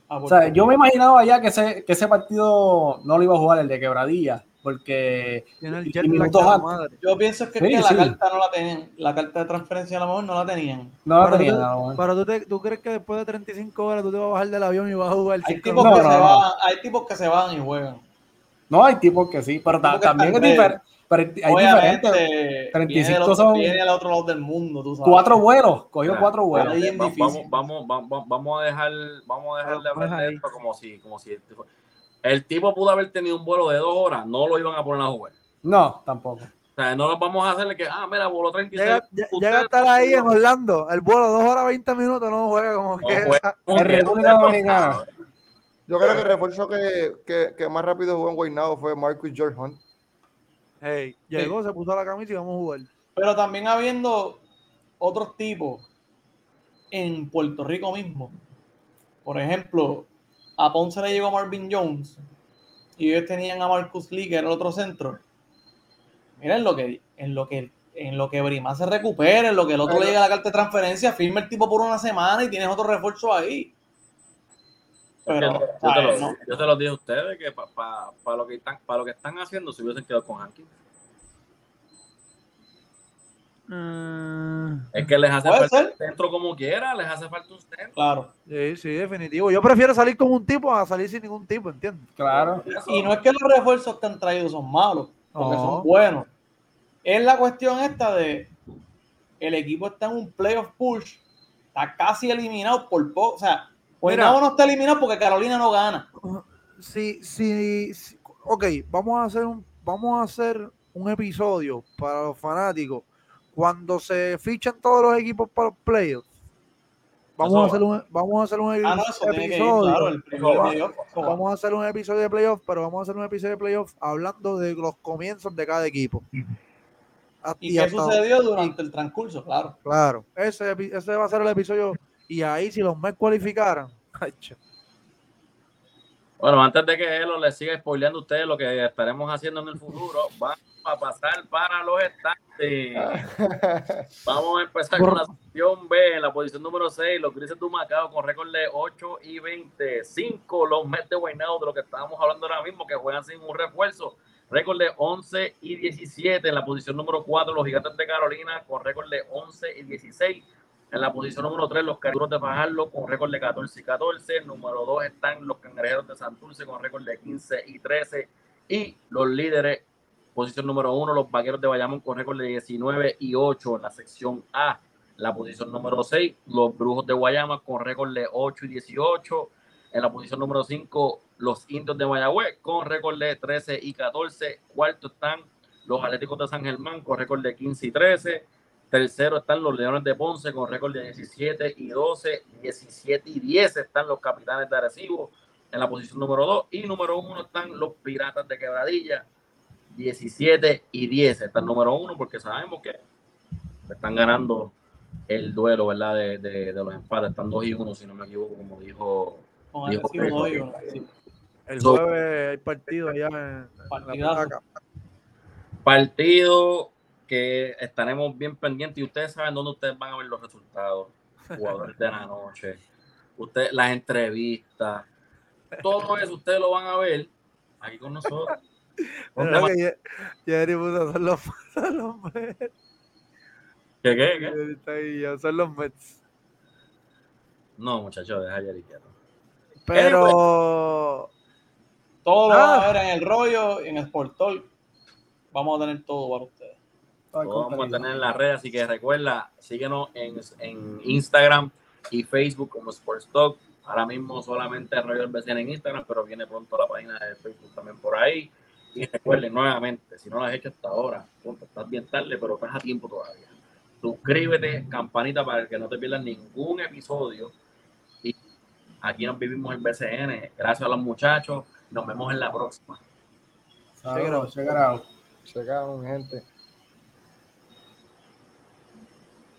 E: a
D: O sea, yo
E: Rico.
D: me imaginaba ya que ese, que ese partido no lo iba a jugar el de Quebradilla, porque minutos
B: la
D: antes.
E: Yo pienso que, es
D: Sí,
E: que
D: sí.
E: la carta no la tenían, la carta de transferencia a lo mejor no la tenían.
D: no lo
B: Pero
D: tenía
B: tú-. Pero tú, te- tú crees que después de 35 horas tú te vas a bajar del avión y vas a jugar
E: Hay tipos,
D: No,
E: que
D: no,
E: se
D: no.
E: van, hay tipos que se van y juegan.
D: No, hay tipos que sí, pero ta-
E: Tipos que
D: también es diferente. Pero hay diferente.
E: Obviamente,
D: 35
E: viene otro,
D: son-
E: viene del otro lado del mundo, tú sabes.
D: Cuatro vuelos, cogió cuatro vuelos.
A: vamos, vamos, vamos, vamos a dejar, vamos a dejar de
B: Vamos a
A: hablar de
B: dejar
A: esto como si, como si el tipo pudo haber tenido un vuelo de dos horas, no lo iban a poner a jugar.
D: No, tampoco.
A: O sea, no nos vamos a hacerle que, ah, mira, voló 36.
B: Llega, llega a estar ahí en Orlando. El vuelo, 2 horas 20 minutos, no juega como
A: No
B: que.
A: juega.
D: En República Dominicana.
C: Yo creo que el refuerzo que, que, que más rápido jugó en Guaynabo fue Marcus George Hunt.
B: Hey, llegó, se puso la camisa y vamos a jugar.
E: Pero también habiendo otros tipos en Puerto Rico mismo. Por ejemplo, a Ponce le llegó Marvin Jones y ellos tenían a Marcus Lee, que era el otro centro. Mira, en lo que, en lo que, en lo que Brima se recupere, en lo que el otro le llega la carta de transferencia, firma el tipo por una semana y tienes otro refuerzo ahí. Pero,
A: yo, te lo,
E: No.
A: yo te lo dije a ustedes que para lo que están para lo que están haciendo se hubiesen quedado con Hankins.
B: Mm,
A: Es que les hace falta
E: ser.
A: un centro como quiera, les hace falta un centro.
E: Claro.
B: sí, sí, definitivo. Yo prefiero salir con un tipo a salir sin ningún tipo, ¿entiendes?
D: Claro.
E: Y no es que los refuerzos que han traído son malos, porque
B: No.
E: son buenos. Es la cuestión esta de el equipo está en un playoff push, está casi eliminado por poco. O sea, Guaynabo no está eliminado porque Carolina no gana.
B: Sí, sí, sí. Ok, vamos a hacer un, vamos a hacer un episodio para los fanáticos. Cuando se fichan todos los equipos para los playoffs, vamos
A: Eso
B: a hacer un, vamos a hacer un
E: Ah, no,
B: episodio.
E: claro, el primer
A: Vamos-
E: va.
B: A hacer un episodio de playoffs, pero vamos a hacer un episodio de playoffs hablando de los comienzos de cada equipo. Hasta-
E: ¿Y qué sucedió durante el transcurso? Claro.
B: Claro, ese, ese va a ser el episodio. Y ahí, si los Mets cualificaran,
A: Bueno, antes de que él les siga spoileando a ustedes lo que estaremos haciendo en el futuro, vamos a pasar para los estantes. Vamos a empezar con la sección B, en la posición número 6, los Grises de Macao con récord de 8 y 20. 5, los Mets de Guaynabo, de lo que estábamos hablando ahora mismo, que juegan sin un refuerzo. Récord de 11 y 17. En la posición número 4, los Gigantes de Carolina con récord de 11 y 16. En la posición número 3, los Cangrejeros de Fajardo con récord de 14 y 14. Número 2 están los Cangrejeros de Santurce con récord de 15 y 13. Y los líderes, posición número 1, los Vaqueros de Bayamón con récord de 19 y 8 en la sección A. La posición número 6, los Brujos de Guayama con récord de 8 y 18. En la posición número 5, los Indios de Mayagüez con récord de 13 y 14. Cuarto están los Atléticos de San Germán con récord de 15 y 13. Tercero están los Leones de Ponce con récord de 17 y 12. 17 y 10 están los Capitanes de Arecibo en la posición número 2. Y número 1 están los Piratas de Quebradilla. 17 y 10 está el número 1 porque sabemos que están ganando el duelo, ¿verdad? De, de, de los empates. Están 2 y 1, si no me equivoco, como dijo.
E: Con
A: Dijo
E: digo, sí.
B: el
A: So-
B: jueves hay partido allá en, en la.
A: Partido que estaremos bien pendientes y ustedes saben dónde ustedes van a ver los resultados. Jugadores de la noche, ustedes, las entrevistas, todo eso ustedes lo van a ver aquí con nosotros.
B: ¿Verdad que Jerry puso, son los, son los Mets.
A: ¿Qué, qué, qué?
B: Jerry está ahí, ya, son los Mets.
A: No, muchachos, deja Jerry quieto.
B: Pero
E: Todo lo
B: Ah.
E: van a ver en el rollo, en Sport Talk. Vamos a tener todo para ustedes.
D: Ay,
A: Lo vamos a tener en las redes, así que recuerda, síguenos en, en Instagram y Facebook como Sports Talk. Ahora mismo solamente el rollo del BCN en Instagram, pero viene pronto la página de Facebook también por ahí. Y recuerden nuevamente, si no lo has hecho hasta ahora, estás bien tarde, pero estás a tiempo todavía. Suscríbete, campanita para que no te pierdas ningún episodio. Y aquí nos vivimos en BCN. Gracias a los muchachos. Nos vemos en la próxima.
D: It out.
C: Checaron, gente.